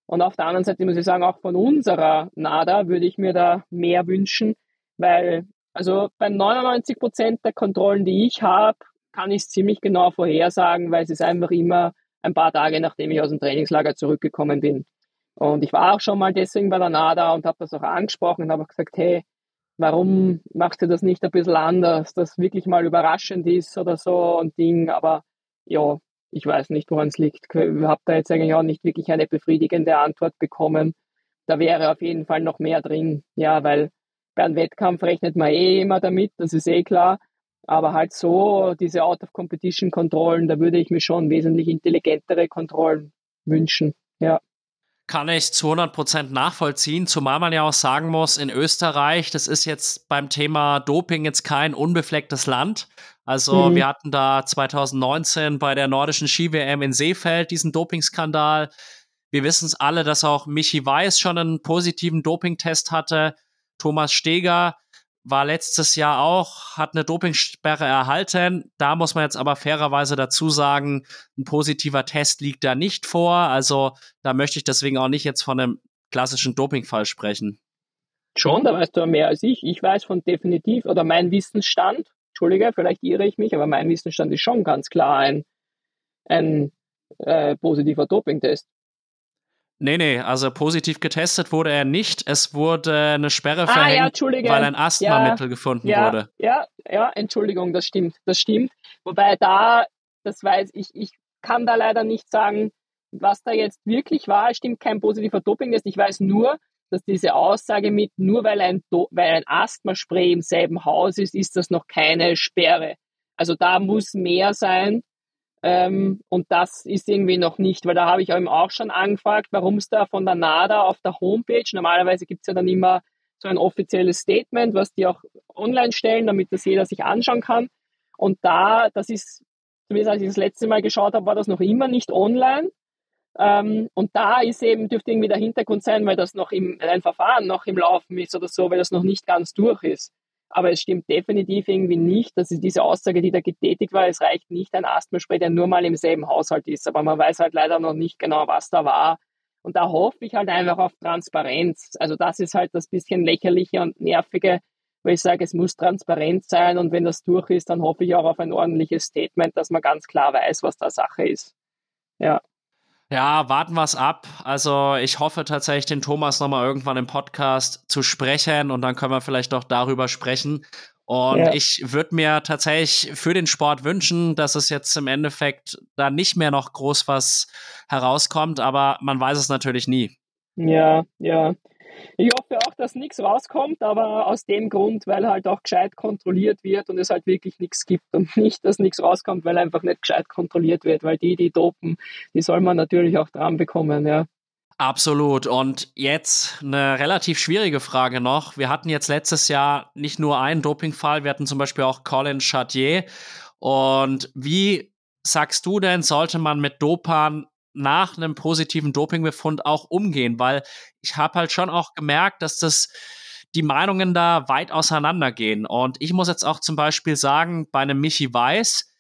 Und auf der anderen Seite muss ich sagen, auch von unserer NADA würde ich mir da mehr wünschen, weil also bei 99 Prozent der Kontrollen, die ich habe, kann ich es ziemlich genau vorhersagen, weil es ist einfach immer ein paar Tage, nachdem ich aus dem Trainingslager zurückgekommen bin. Und ich war auch schon mal deswegen bei der NADA und habe das auch angesprochen und habe gesagt, hey, warum machst du das nicht ein bisschen anders, dass wirklich mal überraschend ist oder so und Ding, aber ja, ich weiß nicht, woran es liegt. Ich habe da jetzt eigentlich auch nicht wirklich eine befriedigende Antwort bekommen. Da wäre auf jeden Fall noch mehr drin, ja, weil bei einem Wettkampf rechnet man eh immer damit, das ist eh klar. Aber halt so, diese Out-of-Competition-Kontrollen, da würde ich mir schon wesentlich intelligentere Kontrollen wünschen. Ja kann ich zu 100% nachvollziehen, zumal man ja auch sagen muss, in Österreich, das ist jetzt beim Thema Doping jetzt kein unbeflecktes Land. Also mhm. wir hatten da 2019 bei der nordischen Ski-WM in Seefeld diesen Dopingskandal. Wir wissen es alle, dass auch Michi Weiß schon einen positiven Dopingtest hatte. Thomas Steger war letztes Jahr auch, hat eine Dopingsperre erhalten. Da muss man jetzt aber fairerweise dazu sagen, ein positiver Test liegt da nicht vor. Also da möchte ich deswegen auch nicht jetzt von einem klassischen Dopingfall sprechen. Schon, da weißt du mehr als ich. Ich weiß von definitiv, oder mein Wissensstand, Entschuldige, vielleicht irre ich mich, aber mein Wissensstand ist schon ganz klar ein, ein äh, positiver Dopingtest. Nee, nee, also positiv getestet wurde er nicht. Es wurde eine Sperre ah, verhängt, ja, weil ein Asthmamittel ja, gefunden ja, wurde. Ja, ja, Entschuldigung, das stimmt, das stimmt. Wobei da, das weiß ich, ich kann da leider nicht sagen, was da jetzt wirklich war. Es stimmt kein positiver Dopingtest. Ich weiß nur, dass diese Aussage mit, nur weil ein, weil ein Asthmaspray im selben Haus ist, ist das noch keine Sperre. Also da muss mehr sein, ähm, und das ist irgendwie noch nicht, weil da habe ich eben auch schon angefragt, warum es da von der NADA auf der Homepage, normalerweise gibt es ja dann immer so ein offizielles Statement, was die auch online stellen, damit das jeder sich anschauen kann. Und da, das ist, zumindest als ich das letzte Mal geschaut habe, war das noch immer nicht online. Ähm, und da ist eben, dürfte irgendwie der Hintergrund sein, weil das noch im, ein Verfahren noch im Laufen ist oder so, weil das noch nicht ganz durch ist. Aber es stimmt definitiv irgendwie nicht, dass diese Aussage, die da getätigt war, es reicht nicht ein Asthmaspray, der nur mal im selben Haushalt ist. Aber man weiß halt leider noch nicht genau, was da war. Und da hoffe ich halt einfach auf Transparenz. Also das ist halt das bisschen lächerliche und nervige, weil ich sage, es muss transparent sein und wenn das durch ist, dann hoffe ich auch auf ein ordentliches Statement, dass man ganz klar weiß, was da Sache ist. Ja. Ja, warten wir es ab. Also ich hoffe tatsächlich, den Thomas nochmal irgendwann im Podcast zu sprechen und dann können wir vielleicht auch darüber sprechen. Und ja. ich würde mir tatsächlich für den Sport wünschen, dass es jetzt im Endeffekt da nicht mehr noch groß was herauskommt, aber man weiß es natürlich nie. Ja, ja. Ich hoffe auch, dass nichts rauskommt, aber aus dem Grund, weil halt auch gescheit kontrolliert wird und es halt wirklich nichts gibt und nicht, dass nichts rauskommt, weil einfach nicht gescheit kontrolliert wird, weil die, die dopen, die soll man natürlich auch dran bekommen, ja. Absolut. Und jetzt eine relativ schwierige Frage noch. Wir hatten jetzt letztes Jahr nicht nur einen Dopingfall, wir hatten zum Beispiel auch Colin Chartier. Und wie sagst du denn, sollte man mit Dopern nach einem positiven Dopingbefund auch umgehen, weil ich habe halt schon auch gemerkt, dass das die Meinungen da weit auseinandergehen. Und ich muss jetzt auch zum Beispiel sagen, bei einem Michi Weiß,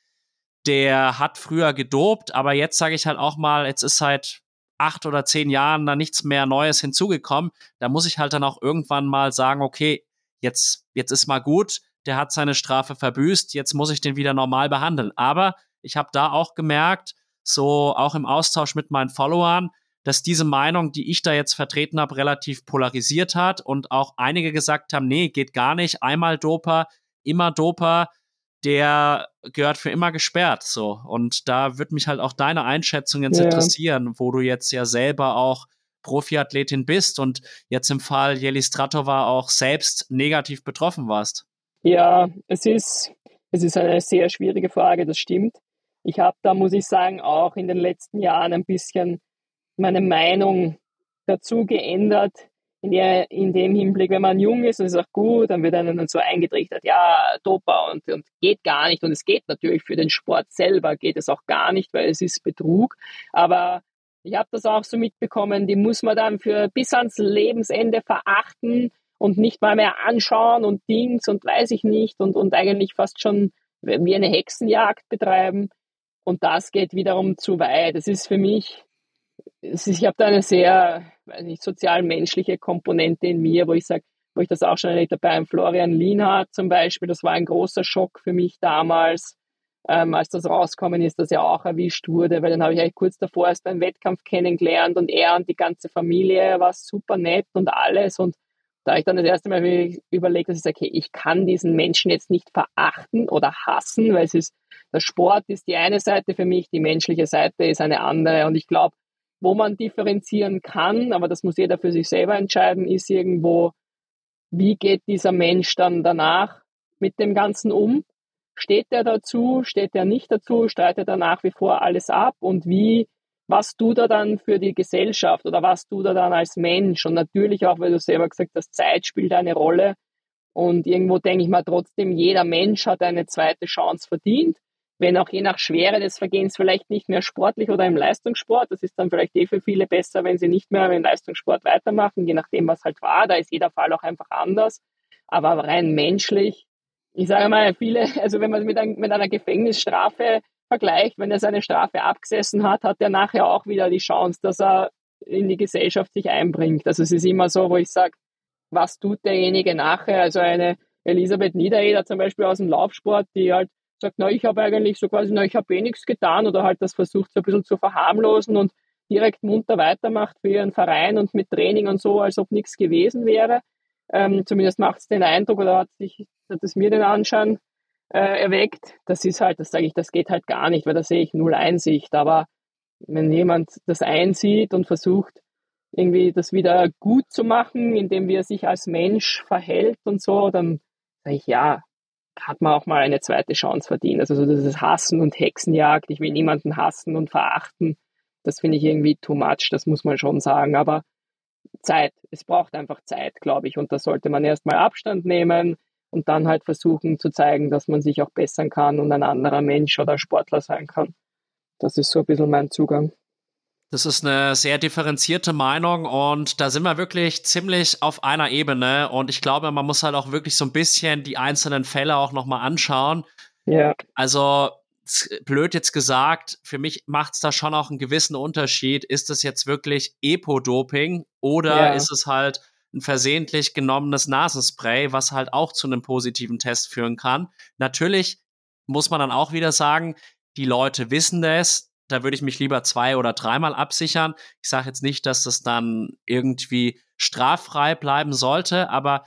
der hat früher gedopt, aber jetzt sage ich halt auch mal, jetzt ist seit acht oder zehn Jahren da nichts mehr Neues hinzugekommen. Da muss ich halt dann auch irgendwann mal sagen, okay, jetzt, jetzt ist mal gut, der hat seine Strafe verbüßt, jetzt muss ich den wieder normal behandeln. Aber ich habe da auch gemerkt, so auch im Austausch mit meinen Followern, dass diese Meinung, die ich da jetzt vertreten habe, relativ polarisiert hat und auch einige gesagt haben, nee, geht gar nicht, einmal Doper, immer Doper, der gehört für immer gesperrt, so. Und da würde mich halt auch deine Einschätzung jetzt ja. interessieren, wo du jetzt ja selber auch Profiathletin bist und jetzt im Fall Jeli Stratova auch selbst negativ betroffen warst. Ja, es ist, es ist eine sehr schwierige Frage, das stimmt. Ich habe da, muss ich sagen, auch in den letzten Jahren ein bisschen meine Meinung dazu geändert, in, der, in dem Hinblick, wenn man jung ist und auch gut, dann wird einem dann so eingetrichtert, ja, Dopa und, und geht gar nicht. Und es geht natürlich für den Sport selber, geht es auch gar nicht, weil es ist Betrug. Aber Ich habe das auch so mitbekommen, die muss man dann für bis ans Lebensende verachten und nicht mal mehr anschauen und Dings und weiß ich nicht und, und eigentlich fast schon wie eine Hexenjagd betreiben. Und das geht wiederum zu weit. Das ist für mich, ist, ich habe da eine sehr weiß nicht, sozial-menschliche Komponente in mir, wo ich sage, wo ich das auch schon erlebt habe beim Florian Lienhardt zum Beispiel. Das war ein großer Schock für mich damals, ähm, als das rauskommen ist, dass er auch erwischt wurde, weil dann habe ich eigentlich kurz davor erst beim Wettkampf kennengelernt und er und die ganze Familie war super nett und alles und da habe ich dann das erste Mal überlegt, dass ich sage, okay, ich kann diesen Menschen jetzt nicht verachten oder hassen, weil es ist, der Sport ist die eine Seite für mich, die menschliche Seite ist eine andere. Und ich glaube, wo man differenzieren kann, aber das muss jeder für sich selber entscheiden, ist irgendwo, wie geht dieser Mensch dann danach mit dem Ganzen um? Steht er dazu? Steht er nicht dazu? Streitet er nach wie vor alles ab? Und wie was tut er dann für die Gesellschaft oder was tut er dann als Mensch? Und natürlich auch, weil du selber gesagt hast, Zeit spielt eine Rolle. Und irgendwo denke ich mal trotzdem, jeder Mensch hat eine zweite Chance verdient. Wenn auch je nach Schwere des Vergehens vielleicht nicht mehr sportlich oder im Leistungssport. Das ist dann vielleicht eh für viele besser, wenn sie nicht mehr im Leistungssport weitermachen, je nachdem, was halt war. Da ist jeder Fall auch einfach anders. Aber rein menschlich, ich sage mal, viele, also wenn man mit, ein, mit einer Gefängnisstrafe vergleicht, wenn er seine Strafe abgesessen hat, hat er nachher auch wieder die Chance, dass er in die Gesellschaft sich einbringt. Also es ist immer so, wo ich sage, was tut derjenige nachher? Also eine Elisabeth Niedereder zum Beispiel aus dem Laufsport, die halt sagt, na, ich habe eigentlich so quasi, na, ich habe eh nichts getan oder halt das versucht so ein bisschen zu verharmlosen und direkt munter weitermacht für ihren Verein und mit Training und so, als ob nichts gewesen wäre. Ähm, zumindest macht es den Eindruck oder hat, sich, hat es mir den Anschein äh, erweckt. Das ist halt, das sage ich, das geht halt gar nicht, weil da sehe ich null Einsicht. Aber wenn jemand das einsieht und versucht, irgendwie das wieder gut zu machen, indem er sich als Mensch verhält und so, dann sage ich, ja, hat man auch mal eine zweite Chance verdient. Also so dieses Hassen und Hexenjagd, ich will niemanden hassen und verachten, das finde ich irgendwie too much, das muss man schon sagen. Aber Zeit, es braucht einfach Zeit, glaube ich. Und da sollte man erstmal Abstand nehmen, und dann halt versuchen zu zeigen, dass man sich auch bessern kann und ein anderer Mensch oder Sportler sein kann. Das ist so ein bisschen mein Zugang. Das ist eine sehr differenzierte Meinung und da sind wir wirklich ziemlich auf einer Ebene und ich glaube, man muss halt auch wirklich so ein bisschen die einzelnen Fälle auch nochmal anschauen. Ja. Also blöd jetzt gesagt, für mich macht es da schon auch einen gewissen Unterschied. Ist es jetzt wirklich Epo-Doping oder ja. ist es halt ein versehentlich genommenes Nasenspray, was halt auch zu einem positiven Test führen kann. Natürlich muss man dann auch wieder sagen, die Leute wissen das. Da würde ich mich lieber zwei oder dreimal absichern. Ich sage jetzt nicht, dass das dann irgendwie straffrei bleiben sollte, aber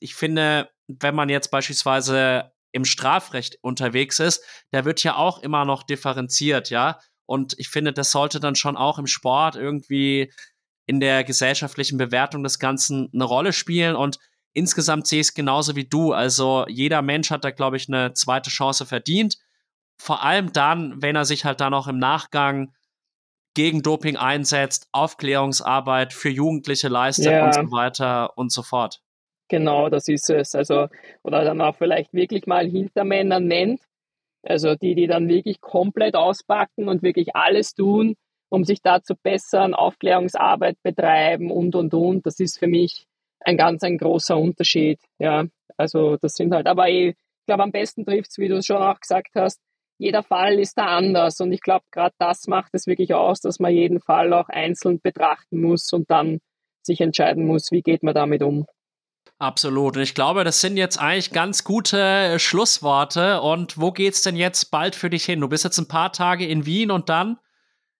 ich finde, wenn man jetzt beispielsweise im Strafrecht unterwegs ist, da wird ja auch immer noch differenziert, ja. Und ich finde, das sollte dann schon auch im Sport irgendwie in der gesellschaftlichen Bewertung des Ganzen eine Rolle spielen. Und insgesamt sehe ich es genauso wie du. Also jeder Mensch hat da, glaube ich, eine zweite Chance verdient. Vor allem dann, wenn er sich halt dann auch im Nachgang gegen Doping einsetzt, Aufklärungsarbeit für Jugendliche leistet ja. und so weiter und so fort. Genau, das ist es. Also, oder dann auch vielleicht wirklich mal Hintermänner nennt. Also die, die dann wirklich komplett auspacken und wirklich alles tun, um sich da zu bessern, Aufklärungsarbeit betreiben und, und, und. Das ist für mich ein ganz ein großer Unterschied. Ja, also das sind halt, aber ich glaube, am besten trifft es, wie du es schon auch gesagt hast, jeder Fall ist da anders und ich glaube, gerade das macht es wirklich aus, dass man jeden Fall auch einzeln betrachten muss und dann sich entscheiden muss, wie geht man damit um. Absolut. Und ich glaube, das sind jetzt eigentlich ganz gute Schlussworte. Und wo geht's denn jetzt bald für dich hin? Du bist jetzt ein paar Tage in Wien und dann?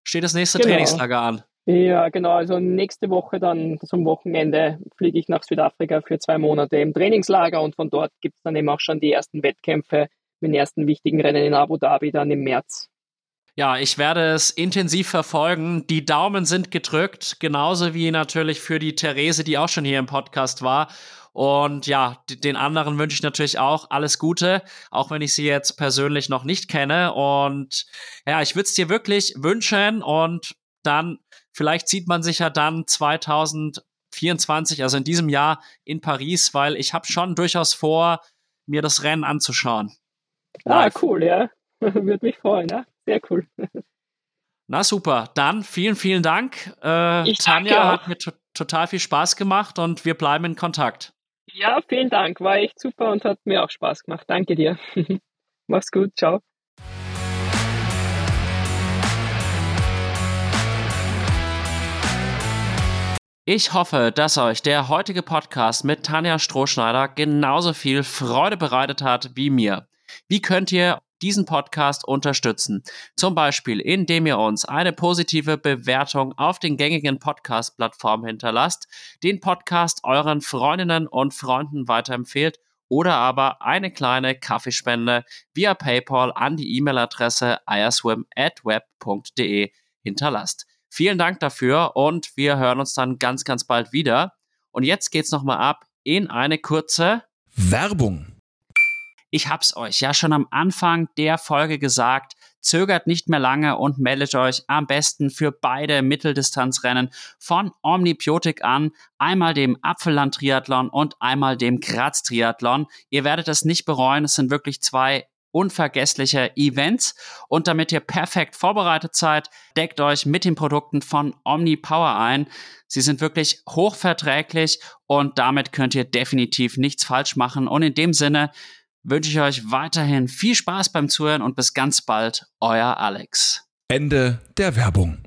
steht das nächste genau. Trainingslager an. Ja, genau. Also nächste Woche dann zum Wochenende fliege ich nach Südafrika für zwei Monate im Trainingslager und von dort gibt es dann eben auch schon die ersten Wettkämpfe den ersten wichtigen Rennen in Abu Dhabi dann im März. Ja, ich werde es intensiv verfolgen. Die Daumen sind gedrückt, genauso wie natürlich für die Therese, die auch schon hier im Podcast war. Und ja, den anderen wünsche ich natürlich auch alles Gute, auch wenn ich sie jetzt persönlich noch nicht kenne. Und ja, ich würde es dir wirklich wünschen und dann, vielleicht sieht man sich ja dann 2024, also in diesem Jahr in Paris, weil ich habe schon durchaus vor, mir das Rennen anzuschauen. Ah, cool, ja. Würde mich freuen, ja. Sehr cool. Na super, dann vielen, vielen Dank. Äh, Tanja hat mir to total viel Spaß gemacht und wir bleiben in Kontakt. Ja, vielen Dank. War echt super und hat mir auch Spaß gemacht. Danke dir. Mach's gut. Ciao. Ich hoffe, dass euch der heutige Podcast mit Tanja Strohschneider genauso viel Freude bereitet hat wie mir. Wie könnt ihr diesen Podcast unterstützen? Zum Beispiel, indem ihr uns eine positive Bewertung auf den gängigen Podcast-Plattformen hinterlasst, den Podcast euren Freundinnen und Freunden weiterempfehlt oder aber eine kleine Kaffeespende via PayPal an die E-Mail-Adresse iaswim@web.de hinterlasst. Vielen Dank dafür und wir hören uns dann ganz, ganz bald wieder. Und jetzt geht's nochmal ab in eine kurze Werbung. Ich hab's euch ja schon am Anfang der Folge gesagt. Zögert nicht mehr lange und meldet euch am besten für beide Mitteldistanzrennen von Omnibiotik an. Einmal dem Apfelland-Triathlon und einmal dem Graz-Triathlon. Ihr werdet es nicht bereuen. Es sind wirklich zwei unvergessliche Events. Und damit ihr perfekt vorbereitet seid, deckt euch mit den Produkten von Omni Power ein. Sie sind wirklich hochverträglich und damit könnt ihr definitiv nichts falsch machen. Und in dem Sinne, wünsche ich euch weiterhin viel Spaß beim Zuhören und bis ganz bald, euer Alex. Ende der Werbung.